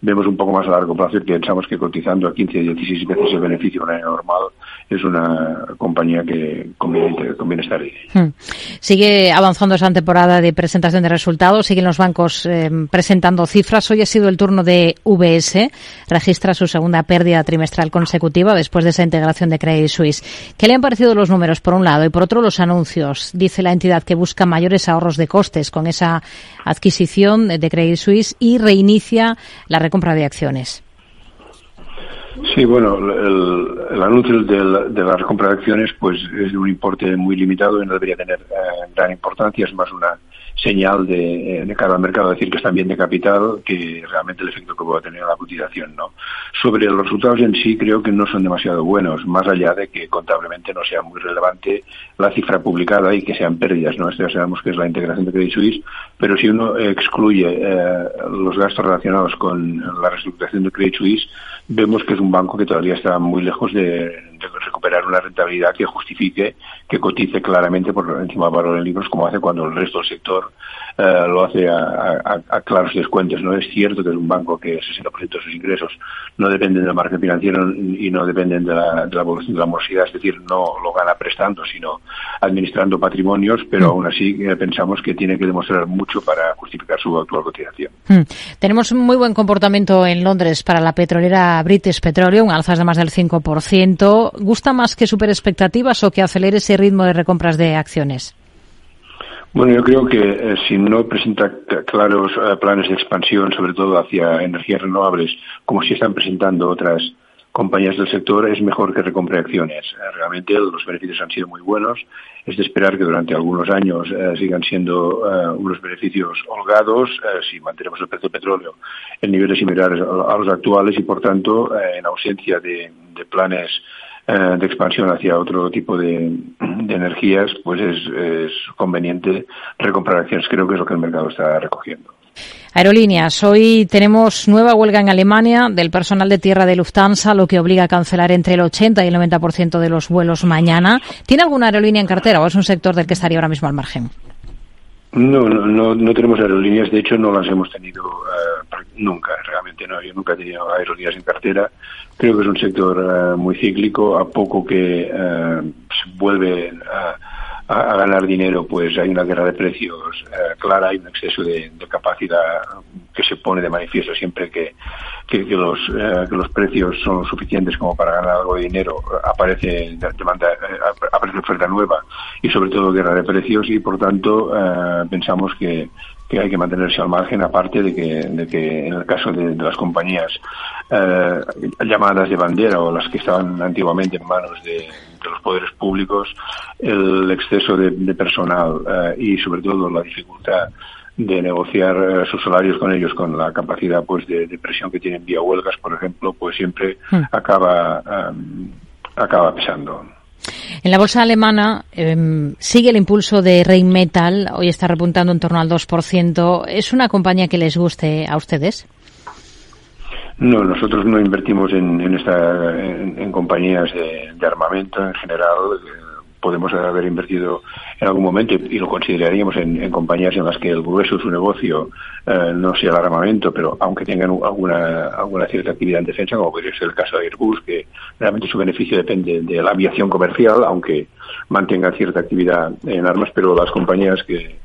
vemos un poco más a largo plazo y pensamos que cotizando a 15 y 16 veces el beneficio de un año normal es una compañía que conviene, conviene estar ahí. Hmm. Sigue avanzando esa temporada de presentación de resultados, siguen los bancos eh, presentando cifras. Hoy ha sido el turno de VS, registra su segunda pérdida trimestral consecutiva después de esa integración de Credit Suisse. ¿Qué le han parecido los números por un lado? Por otro los anuncios. Dice la entidad que busca mayores ahorros de costes con esa adquisición de Credit Suisse y reinicia la recompra de acciones. Sí, bueno, el, anuncio de la, recompra de acciones pues es de un importe muy limitado y no debería tener eh, gran importancia, es más una señal de, eh, de, cara al mercado, decir que están bien de capital, que realmente el efecto que pueda tener la cotización. ¿no? Sobre los resultados en sí, creo que no son demasiado buenos, más allá de que contablemente no sea muy relevante la cifra publicada y que sean pérdidas. ¿no? Esto ya sabemos que es la integración de Credit Suisse, pero si uno excluye eh, los gastos relacionados con la reestructuración de Credit Suisse, vemos que es un banco que todavía está muy lejos de, de recuperar una rentabilidad que justifique que cotice claramente por encima del valor en libros como hace cuando el resto del sector eh, lo hace a, claros descuentos. No es cierto que es un banco que el 60% de sus ingresos no dependen del margen financiero y no dependen de la, de la evolución de la morosidad, es decir, no lo gana prestando, sino administrando patrimonios, pero mm. aún así eh, pensamos que tiene que demostrar mucho para justificar su actual cotización. Mm. Tenemos un muy buen comportamiento en Londres para la petrolera British Petroleum, alzas de más del 5%. ¿Gusta más que super expectativas o que acelere ese ritmo de recompras de acciones? Bueno, yo creo que eh, si no presenta claros eh, planes de expansión, sobre todo hacia energías renovables, como si están presentando otras compañías del sector, es mejor que recompre acciones. Eh, realmente los beneficios han sido muy buenos. Es de esperar que durante algunos años sigan siendo unos beneficios holgados si mantenemos el precio del petróleo en niveles similares a, los actuales y, por tanto, en ausencia de planes eh, de expansión hacia otro tipo de, energías, pues es, conveniente recomprar acciones. Creo que es lo que el mercado está recogiendo. Aerolíneas. Hoy tenemos nueva huelga en Alemania del personal de tierra de Lufthansa, lo que obliga a cancelar entre el 80 y el 90% de los vuelos mañana. ¿Tiene alguna aerolínea en cartera o es un sector del que estaría ahora mismo al margen? No, no, no, tenemos aerolíneas, de hecho no las hemos tenido eh, nunca, realmente no, yo nunca he tenido aerolíneas en cartera. Creo que es un sector eh, muy cíclico, a poco que eh, se vuelve a a, ganar dinero, pues hay una guerra de precios eh, clara, hay un exceso de, capacidad que se pone de manifiesto siempre que, que, los, eh, que los precios son suficientes como para ganar algo de dinero, aparece demanda, eh, aparece oferta nueva y sobre todo guerra de precios y por tanto pensamos que que hay que mantenerse al margen, aparte de que, de que en el caso de, las compañías eh, llamadas de bandera o las que estaban antiguamente en manos de, los poderes públicos, el exceso de, personal eh, y sobre todo la dificultad de negociar eh, sus salarios con ellos con la capacidad pues de, presión que tienen vía huelgas, por ejemplo, pues siempre hmm. acaba acaba pesando. En la bolsa alemana em, sigue el impulso de Rheinmetall, hoy está repuntando en torno al 2%. ¿Es una compañía que les guste a ustedes? No, nosotros no invertimos en, en, esta, compañías de, armamento en general. Podemos haber invertido en algún momento y lo consideraríamos en, compañías en las que el grueso de su negocio eh, no sea el armamento, pero aunque tengan alguna, alguna cierta actividad en defensa, como podría ser el caso de Airbus, que realmente su beneficio depende de la aviación comercial, aunque mantengan cierta actividad en armas, pero las compañías que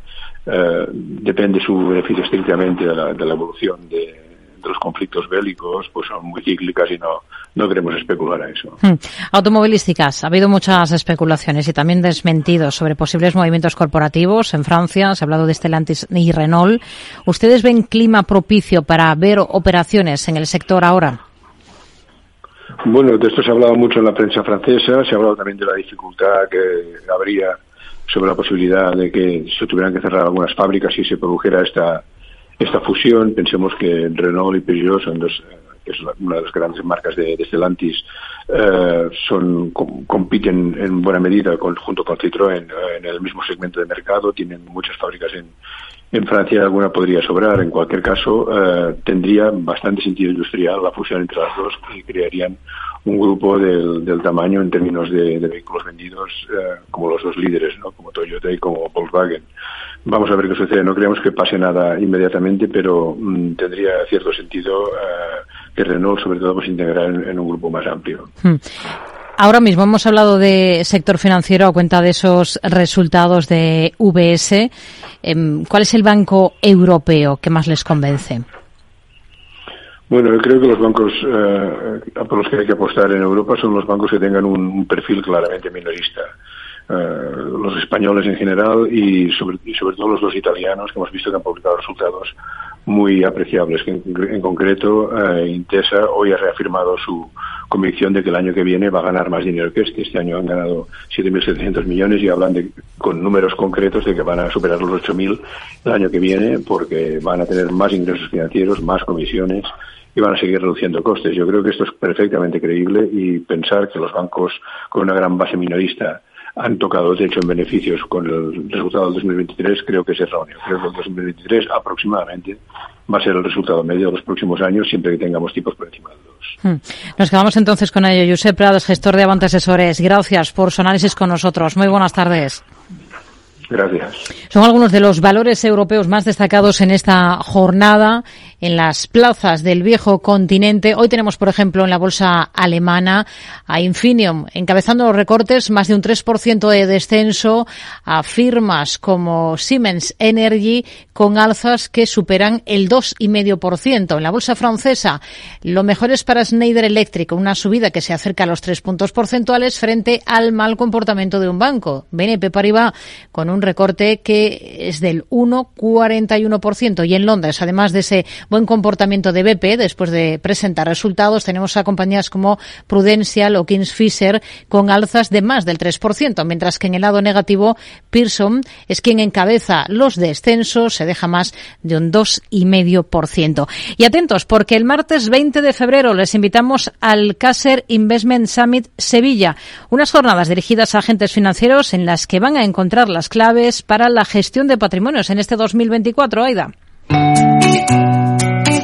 eh, depende su beneficio estrictamente de la, de la evolución de de los conflictos bélicos pues son muy cíclicas y no, no queremos especular a eso. Hmm. Automovilísticas. Ha habido muchas especulaciones y también desmentidos sobre posibles movimientos corporativos. En Francia se ha hablado de Stellantis y Renault. ¿Ustedes ven clima propicio para ver operaciones en el sector ahora? Bueno, de esto se ha hablado mucho en la prensa francesa, se ha hablado también de la dificultad que habría sobre la posibilidad de que se tuvieran que cerrar algunas fábricas si se produjera esta esta fusión. Pensemos que Renault y Peugeot son dos, eh, es una de las grandes marcas de, de Stellantis, eh, son, compiten en buena medida junto con Citroën eh, en el mismo segmento de mercado, tienen muchas fábricas en, en Francia, alguna podría sobrar. En cualquier caso, tendría bastante sentido industrial la fusión entre las dos y crearían un grupo del, del tamaño en términos de, vehículos vendidos como los dos líderes, ¿no? como Toyota y como Volkswagen. Vamos a ver qué sucede. No creemos que pase nada inmediatamente, pero mm, tendría cierto sentido eh, que Renault, sobre todo, pues integrar en, un grupo más amplio. Hmm. Ahora mismo hemos hablado de sector financiero a cuenta de esos resultados de VS. Em, ¿Cuál es el banco europeo que más les convence? Bueno, yo creo que los bancos eh, por los que hay que apostar en Europa son los bancos que tengan un perfil claramente minorista. Eh, los españoles en general y sobre, sobre todo los dos italianos que hemos visto que han publicado resultados muy apreciables. Que en, concreto, eh, Intesa hoy ha reafirmado su convicción de que el año que viene va a ganar más dinero que este. Este año han ganado 7.700 millones y hablan de, con números concretos de que van a superar los 8.000 el año que viene porque van a tener más ingresos financieros, más comisiones y van a seguir reduciendo costes. Yo creo que esto es perfectamente creíble y pensar que los bancos con una gran base minorista han tocado de hecho en beneficios con el resultado del 2023 creo que es erróneo. Creo que el 2023 aproximadamente va a ser el resultado medio de los próximos años siempre que tengamos tipos por encima del Hmm. Nos quedamos entonces con ello. Josep Prados, gestor de Avante Asesores. Gracias por su análisis con nosotros. Muy buenas tardes. Gracias. Son algunos de los valores europeos más destacados en esta jornada en las plazas del viejo continente. Hoy tenemos, por ejemplo, en la bolsa alemana a Infinium encabezando los recortes, más de un 3% de descenso a firmas como Siemens Energy con alzas que superan el 2,5%. En la bolsa francesa, lo mejor es para Schneider Electric, una subida que se acerca a los 3 puntos porcentuales frente al mal comportamiento de un banco. BNP Paribas con un recorte que es del 1,41%. Y en Londres, además de ese buen comportamiento de BP, después de presentar resultados, tenemos a compañías como Prudential o Kings Fisher con alzas de más del 3%, mientras que en el lado negativo, Pearson es quien encabeza los descensos, se deja más de un 2,5%. Y atentos, porque el martes 20 de febrero les invitamos al Caser Investment Summit Sevilla, unas jornadas dirigidas a agentes financieros en las que van a encontrar las claves para la gestión de patrimonios en este 2024, Aida.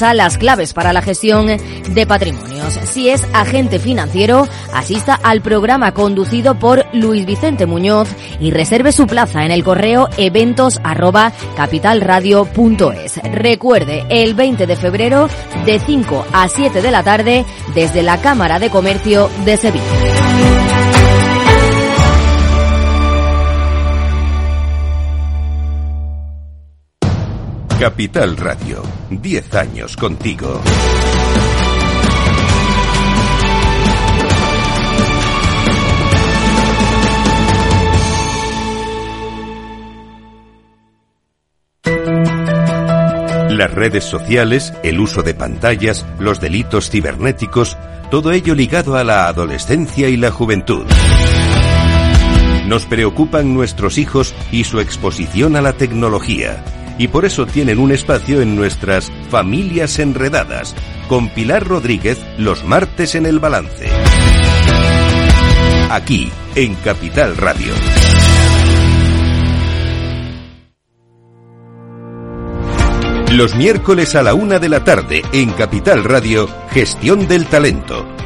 las claves para la gestión de patrimonios. Si es agente financiero, asista al programa conducido por Luis Vicente Muñoz y reserve su plaza en el correo eventos Recuerde, el 20 de febrero de 5 a 7 de la tarde desde la Cámara de Comercio de Sevilla. Capital Radio, 10 años contigo. Las redes sociales, el uso de pantallas, los delitos cibernéticos, todo ello ligado a la adolescencia y la juventud. Nos preocupan nuestros hijos y su exposición a la tecnología y por eso tienen un espacio en nuestras Familias Enredadas, con Pilar Rodríguez los martes en el balance. Aquí, en Capital Radio. Los miércoles a la una de la tarde en Capital Radio, Gestión del Talento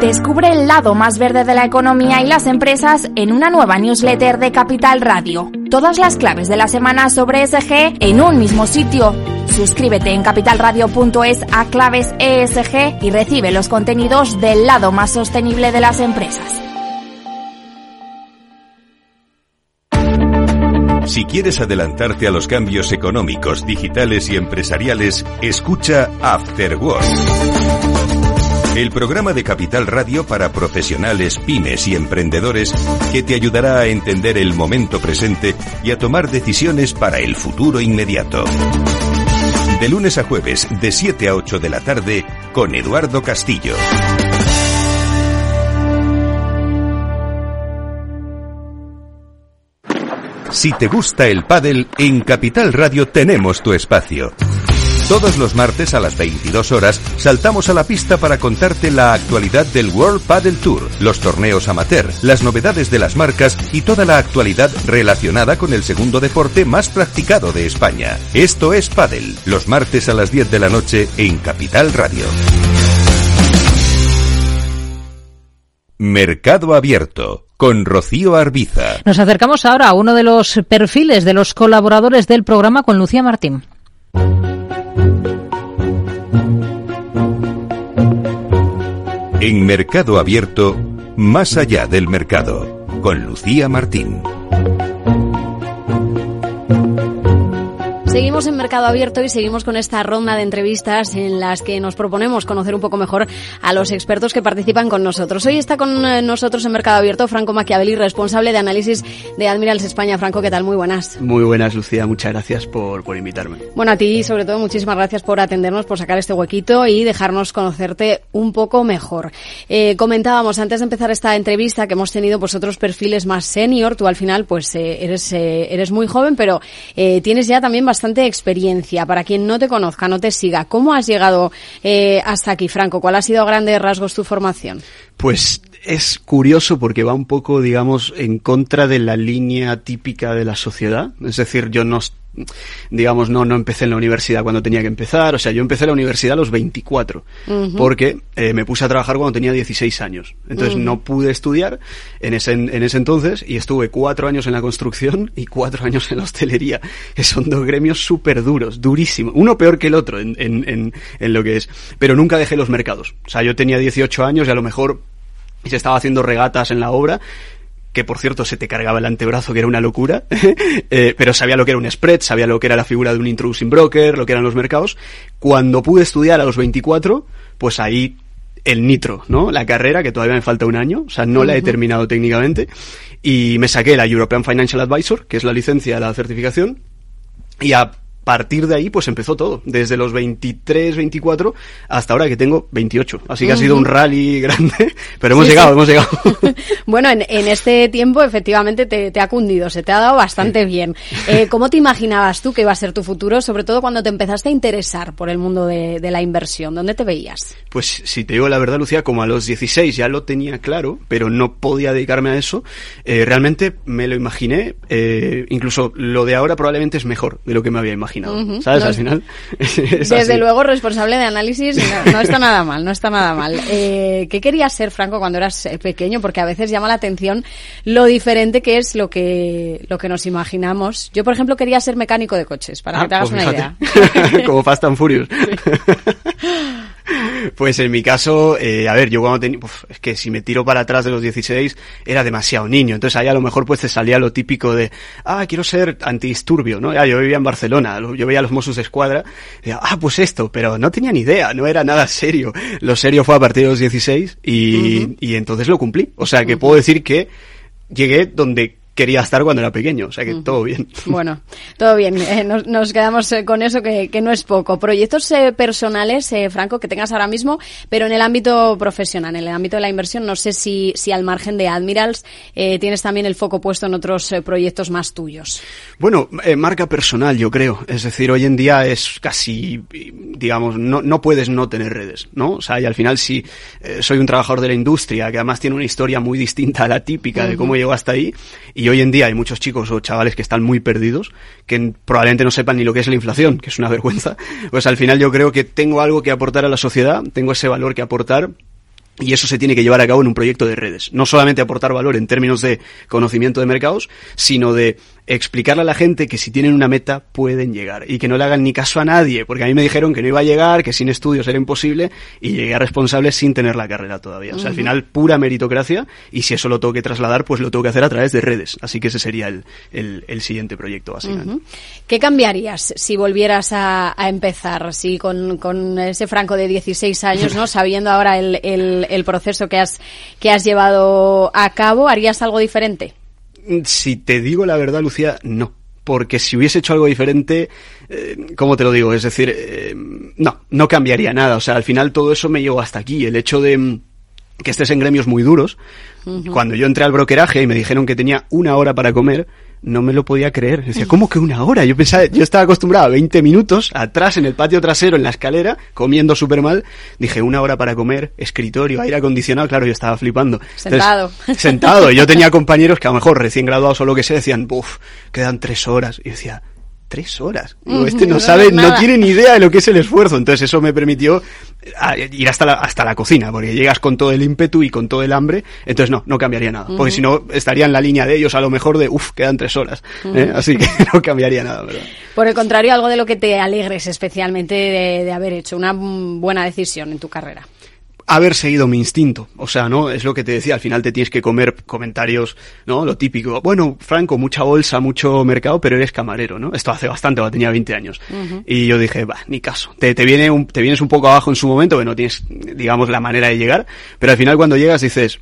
Descubre el lado más verde de la economía y las empresas en una nueva newsletter de Capital Radio. Todas las claves de la semana sobre ESG en un mismo sitio. Suscríbete en capitalradio.es a claves ESG y recibe los contenidos del lado más sostenible de las empresas. Si quieres adelantarte a los cambios económicos, digitales y empresariales, escucha After el programa de Capital Radio para profesionales, pymes y emprendedores que te ayudará a entender el momento presente y a tomar decisiones para el futuro inmediato. De lunes a jueves, de 7 a 8 de la tarde, con Eduardo Castillo. Si te gusta el pádel, en Capital Radio tenemos tu espacio. Todos los martes a las 22 horas saltamos a la pista para contarte la actualidad del World Padel Tour, los torneos amateur, las novedades de las marcas y toda la actualidad relacionada con el segundo deporte más practicado de España. Esto es Padel, los martes a las 10 de la noche en Capital Radio. Mercado Abierto con Rocío Arbiza. Nos acercamos ahora a uno de los perfiles de los colaboradores del programa con Lucía Martín. En Mercado Abierto, más allá del mercado, con Lucía Martín. Seguimos en Mercado Abierto y seguimos con esta ronda de entrevistas en las que nos proponemos conocer un poco mejor a los expertos que participan con nosotros. Hoy está con eh, nosotros en Mercado Abierto Franco Machiavelli, responsable de análisis de Admirals España. Franco, ¿qué tal? Muy buenas. Muy buenas, Lucía. Muchas gracias por, por invitarme. Bueno, a ti sobre todo muchísimas gracias por atendernos, por sacar este huequito y dejarnos conocerte un poco mejor. Eh, comentábamos antes de empezar esta entrevista que hemos tenido pues otros perfiles más senior. Tú al final pues eh, eres, eh, eres muy joven, pero eh, tienes ya también bastante experiencia. Para quien no te conozca, no te siga, ¿cómo has llegado eh, hasta aquí, Franco? ¿Cuál ha sido a grandes rasgos tu formación? Pues es curioso porque va un poco, digamos, en contra de la línea típica de la sociedad. Es decir, yo no, digamos, no, no empecé en la universidad cuando tenía que empezar. O sea, yo empecé la universidad a los 24 Ujú. porque eh, me puse a trabajar cuando tenía 16 años. Entonces no pude estudiar en ese, en ese entonces y estuve cuatro años en la construcción y cuatro años en la hostelería, que son dos gremios súper duros, durísimos. Uno peor que el otro en, en, en, en lo que es. Pero nunca dejé los mercados. O sea, yo tenía 18 años y a lo mejor se estaba haciendo regatas en la obra que por cierto se te cargaba el antebrazo, que era una locura, eh, pero sabía lo que era un spread, sabía lo que era la figura de un introducing broker, lo que eran los mercados. Cuando pude estudiar a los 24, pues ahí el nitro, ¿no? La carrera, que todavía me falta un año, o sea, no la he terminado técnicamente, y me saqué la European Financial Advisor, que es la licencia, la certificación, y a partir de ahí, pues empezó todo, desde los 23, 24, hasta ahora que tengo 28. Así que ha sido un rally grande, pero hemos Sí, llegado, sí. hemos llegado. Bueno, en, en este tiempo efectivamente te, te ha cundido, se te ha dado bastante bien. Eh, ¿Cómo te imaginabas tú que iba a ser tu futuro, sobre todo cuando te empezaste a interesar por el mundo de, de la inversión? ¿Dónde te veías? Pues si te digo la verdad, Lucía, como a los 16 ya lo tenía claro, pero no podía dedicarme a eso, eh, realmente me lo imaginé, eh, incluso lo de ahora probablemente es mejor de lo que me había imaginado, Ujú. ¿sabes? No Al es- final. es Desde así. luego, responsable de análisis no, no está nada mal, no está nada mal. Eh, ¿Qué querías ser, Franco, cuando eras eh, pequeño? Porque a veces llama la atención lo diferente que es lo que, lo que nos imaginamos. Yo, por ejemplo, quería ser mecánico de coches, para Ah, que te hagas pues una idea. como Fast and Furious. Pues en mi caso, eh, a ver, yo cuando tenía, es que si me tiro para atrás de los 16 era demasiado niño, entonces ahí a lo mejor pues te salía lo típico de, ah, quiero ser antidisturbio, ¿no? Ya, yo vivía en Barcelona, lo- yo veía a los Mossos de Escuadra, y decía, ah, pues esto, pero no tenía ni idea, no era nada serio. Lo serio fue a partir de los 16 y, y entonces lo cumplí. O sea que puedo decir que llegué donde quería estar cuando era pequeño, o sea que todo bien. Bueno, todo bien. eh, nos, nos quedamos eh, con eso que, que no es poco. Proyectos eh, personales, eh, Franco, que tengas ahora mismo, pero en el ámbito profesional, en el ámbito de la inversión, no sé si, si al margen de Admirals eh, tienes también el foco puesto en otros proyectos más tuyos. Bueno, marca personal, yo creo. Es decir, hoy en día es casi, digamos, no, no puedes no tener redes, ¿no? O sea, y al final si soy un trabajador de la industria que además tiene una historia muy distinta a la típica de cómo llegó hasta ahí, y hoy en día hay muchos chicos o chavales que están muy perdidos, que probablemente no sepan ni lo que es la inflación, que es una vergüenza, pues al final yo creo que tengo algo que aportar a la sociedad, tengo ese valor que aportar y eso se tiene que llevar a cabo en un proyecto de redes. No solamente aportar valor en términos de conocimiento de mercados, sino de explicarle a la gente que si tienen una meta pueden llegar y que no le hagan ni caso a nadie, porque a mí me dijeron que no iba a llegar, que sin estudios era imposible y llegué a responsable sin tener la carrera todavía. O sea, al final pura meritocracia y si eso lo tengo que trasladar, pues lo tengo que hacer a través de redes. Así que ese sería el, el, el siguiente proyecto, básicamente. ¿Qué cambiarías si volvieras a, a empezar? Si con, con ese Franco de 16 años, ¿no? Sabiendo ahora el, el, el proceso que has, que has llevado a cabo, ¿harías algo diferente? Si te digo la verdad, Lucía, no. Porque si hubiese hecho algo diferente, eh, ¿cómo te lo digo? Es decir, eh, no, no cambiaría nada. O sea, al final todo eso me llevó hasta aquí. El hecho de mm, que estés en gremios muy duros, cuando yo entré al brokeraje y me dijeron que tenía una hora para comer, no me lo podía creer. Decía, ¿cómo que una hora? Yo pensaba, yo estaba acostumbrado a 20 minutos atrás en el patio trasero, en la escalera, comiendo súper mal. Dije, una hora para comer, escritorio, aire acondicionado. Claro, yo estaba flipando. Entonces, Sentado. sentado. Y yo tenía compañeros que a lo mejor recién graduados o lo que sea decían, buf, quedan tres horas. Y yo decía, tres horas. Digo, este no sabe, no tiene ni idea de lo que es el esfuerzo. Entonces eso me permitió ir hasta la, hasta la cocina, porque llegas con todo el ímpetu y con todo el hambre. Entonces no, no cambiaría nada. Porque si no, estaría en la línea de ellos a lo mejor de, uff, quedan tres horas. ¿eh? Así que no cambiaría nada, ¿verdad? Por el contrario, algo de lo que te alegres especialmente de, de haber hecho una buena decisión en tu carrera. Haber seguido mi instinto. O sea, ¿no? Es lo que te decía, al final te tienes que comer comentarios, ¿no? Lo típico. Bueno, Franco, mucha bolsa, mucho mercado, pero eres camarero, ¿no? Esto hace bastante, tenía 20 años. Y yo dije, va, ni caso. Te, te viene un, te vienes un poco abajo en su momento, que no tienes, digamos, la manera de llegar, pero al final cuando llegas dices,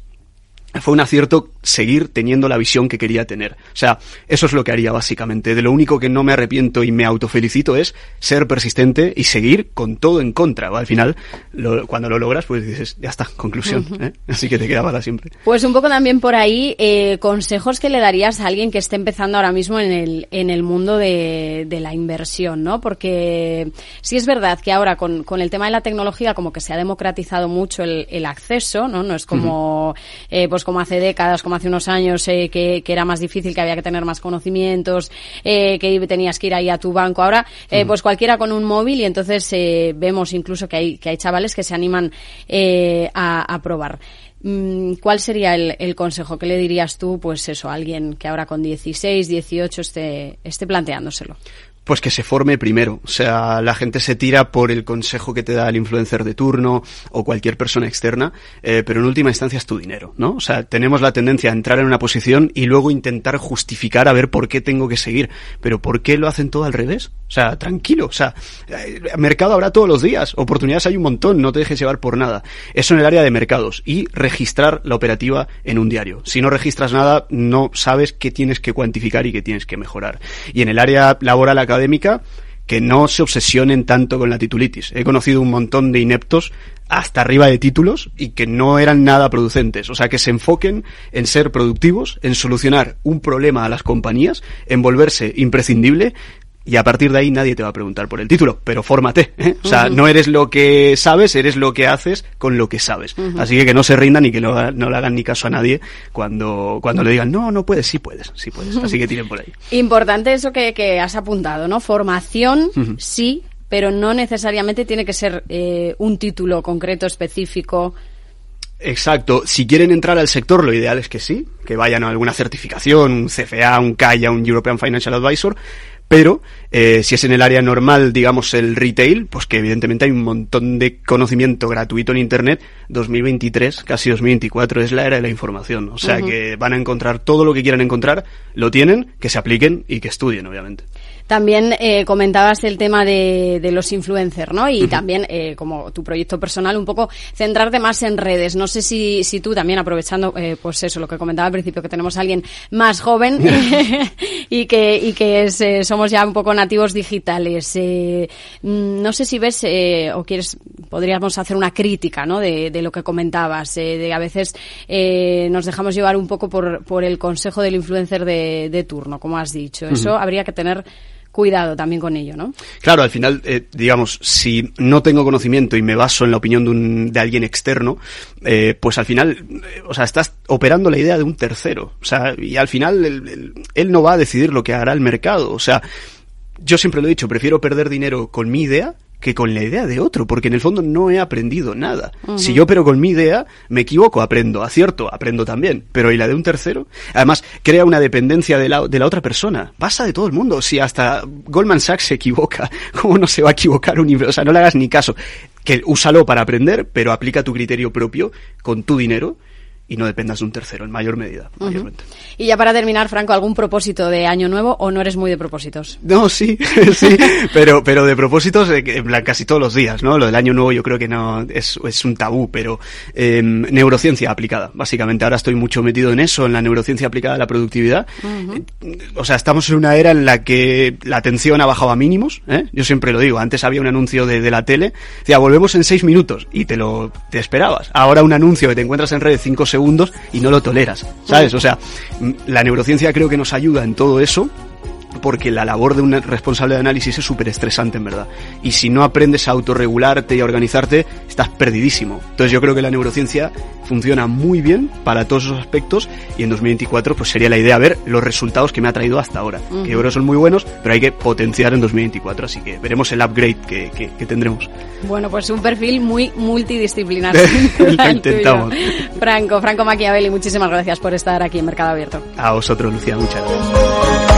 fue un acierto seguir teniendo la visión que quería tener. O sea, eso es lo que haría básicamente. De lo único que no me arrepiento y me autofelicito es ser persistente y seguir con todo en contra. Al final, lo, cuando lo logras, pues dices, ya está, conclusión. ¿eh? Así que te queda para siempre. Pues un poco también por ahí, eh, consejos que le darías a alguien que esté empezando ahora mismo en el, en el mundo de, de la inversión, ¿no? Porque sí es verdad que ahora con, con, el tema de la tecnología como que se ha democratizado mucho el, el acceso, ¿no? No es como, eh, pues como hace décadas, como hace unos años, eh, que, que, era más difícil, que había que tener más conocimientos, eh, que tenías que ir ahí a tu banco. Ahora, eh, pues cualquiera con un móvil y entonces eh, vemos incluso que hay, que hay chavales que se animan eh, a, a probar. Mm, ¿Cuál sería el, el, consejo que le dirías tú, pues eso, a alguien que ahora con 16, 18 esté, esté planteándoselo? Pues que se forme primero. O sea, la gente se tira por el consejo que te da el influencer de turno o cualquier persona externa, eh, pero en última instancia es tu dinero, ¿no? O sea, tenemos la tendencia a entrar en una posición y luego intentar justificar a ver por qué tengo que seguir. Pero ¿por qué lo hacen todo al revés? O sea, tranquilo. O sea, mercado habrá todos los días. Oportunidades hay un montón. No te dejes llevar por nada. Eso en el área de mercados. Y registrar la operativa en un diario. Si no registras nada, no sabes qué tienes que cuantificar y qué tienes que mejorar. Y en el área laboral académica, académica que no se obsesionen tanto con la titulitis. He conocido un montón de ineptos hasta arriba de títulos y que no eran nada producentes. O sea, que se enfoquen en ser productivos, en solucionar un problema a las compañías, en volverse imprescindible y a partir de ahí nadie te va a preguntar por el título, pero fórmate. ¿eh? O sea, uh -huh. no eres lo que sabes, eres lo que haces con lo que sabes. Uh -huh. Así que que no se rindan y que no, no, le hagan ni caso a nadie cuando, cuando le digan, no, no puedes, sí puedes, sí puedes. Así que tiren por ahí. Importante eso que, que has apuntado, ¿no? Formación, uh -huh. sí, pero no necesariamente tiene que ser eh, un título concreto, específico. Exacto. Si quieren entrar al sector, lo ideal es que sí, que vayan a alguna certificación, un CFA, un CAIA, un European Financial Advisor, pero eh, si es en el área normal, digamos el retail, pues que evidentemente hay un montón de conocimiento gratuito en Internet. 2023, casi 2024, es la era de la información. O sea uh -huh. que van a encontrar todo lo que quieran encontrar, lo tienen, que se apliquen y que estudien, obviamente. También eh, comentabas el tema de, de, los influencers, ¿no? Y uh -huh. también, eh, como tu proyecto personal, un poco centrarte más en redes. No sé si, si tú también, aprovechando, eh, pues eso, lo que comentaba al principio, que tenemos a alguien más joven y que, y que es, eh, somos ya un poco nativos digitales. Eh, no sé si ves eh, o quieres, podríamos hacer una crítica, ¿no? De, de lo que comentabas, eh, de a veces nos dejamos llevar un poco por, por el consejo del influencer de, de turno, como has dicho. Eso uh -huh. habría que tener cuidado también con ello, ¿no? Claro, al final, eh, digamos, si no tengo conocimiento y me baso en la opinión de, un, de alguien externo, eh, pues al final, eh, o sea, estás operando la idea de un tercero. O sea, y al final él, él, él no va a decidir lo que hará el mercado. O sea, yo siempre lo he dicho, prefiero perder dinero con mi idea que con la idea de otro, porque en el fondo no he aprendido nada. Uh -huh. Si yo pero con mi idea, me equivoco, aprendo, acierto, aprendo también. Pero ¿y la de un tercero? Además, crea una dependencia de la, de la otra persona. Pasa de todo el mundo. Si hasta Goldman Sachs se equivoca, ¿cómo no se va a equivocar un O sea, no le hagas ni caso. Que úsalo para aprender, pero aplica tu criterio propio con tu dinero y no dependas de un tercero en mayor medida. Uh -huh. Y ya para terminar, Franco, ¿algún propósito de año nuevo o no eres muy de propósitos? No, sí, sí, pero, pero de propósitos eh, casi todos los días, ¿no? Lo del año nuevo yo creo que no es, es un tabú, pero eh, neurociencia aplicada. Básicamente ahora estoy mucho metido en eso, en la neurociencia aplicada a la productividad. Uh -huh. O sea, estamos en una era en la que la atención ha bajado a mínimos, ¿eh? Yo siempre lo digo, antes había un anuncio de, de la tele, decía, volvemos en seis minutos, y te lo te esperabas. Ahora un anuncio que te encuentras en red cinco segundos segundos y no lo toleras, ¿sabes? O sea, la neurociencia creo que nos ayuda en todo eso porque la labor de un responsable de análisis es súper estresante en verdad. Y si no aprendes a autorregularte y a organizarte, estás perdidísimo. Entonces yo creo que la neurociencia funciona muy bien para todos esos aspectos y en 2024 pues sería la idea ver los resultados que me ha traído hasta ahora. Uh -huh. Que yo creo son muy buenos, pero hay que potenciar en 2024, así que veremos el upgrade que, que, que tendremos. Bueno, pues un perfil muy multidisciplinar. Lo intentamos. Franco, Franco Machiavelli, muchísimas gracias por estar aquí en Mercado Abierto. A vosotros, Lucía, muchas gracias.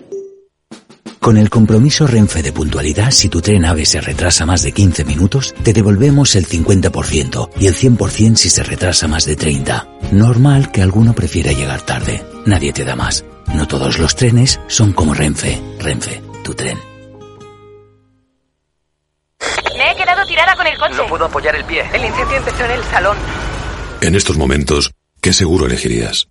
Con el compromiso Renfe de puntualidad, si tu tren AVE se retrasa más de 15 minutos, te devolvemos el 50% y el 100% si se retrasa más de 30. Normal que alguno prefiera llegar tarde. Nadie te da más. No todos los trenes son como Renfe. Renfe, tu tren. Me he quedado tirada con el coche. No puedo apoyar el pie. El incendio empezó en el salón. En estos momentos, ¿qué seguro elegirías?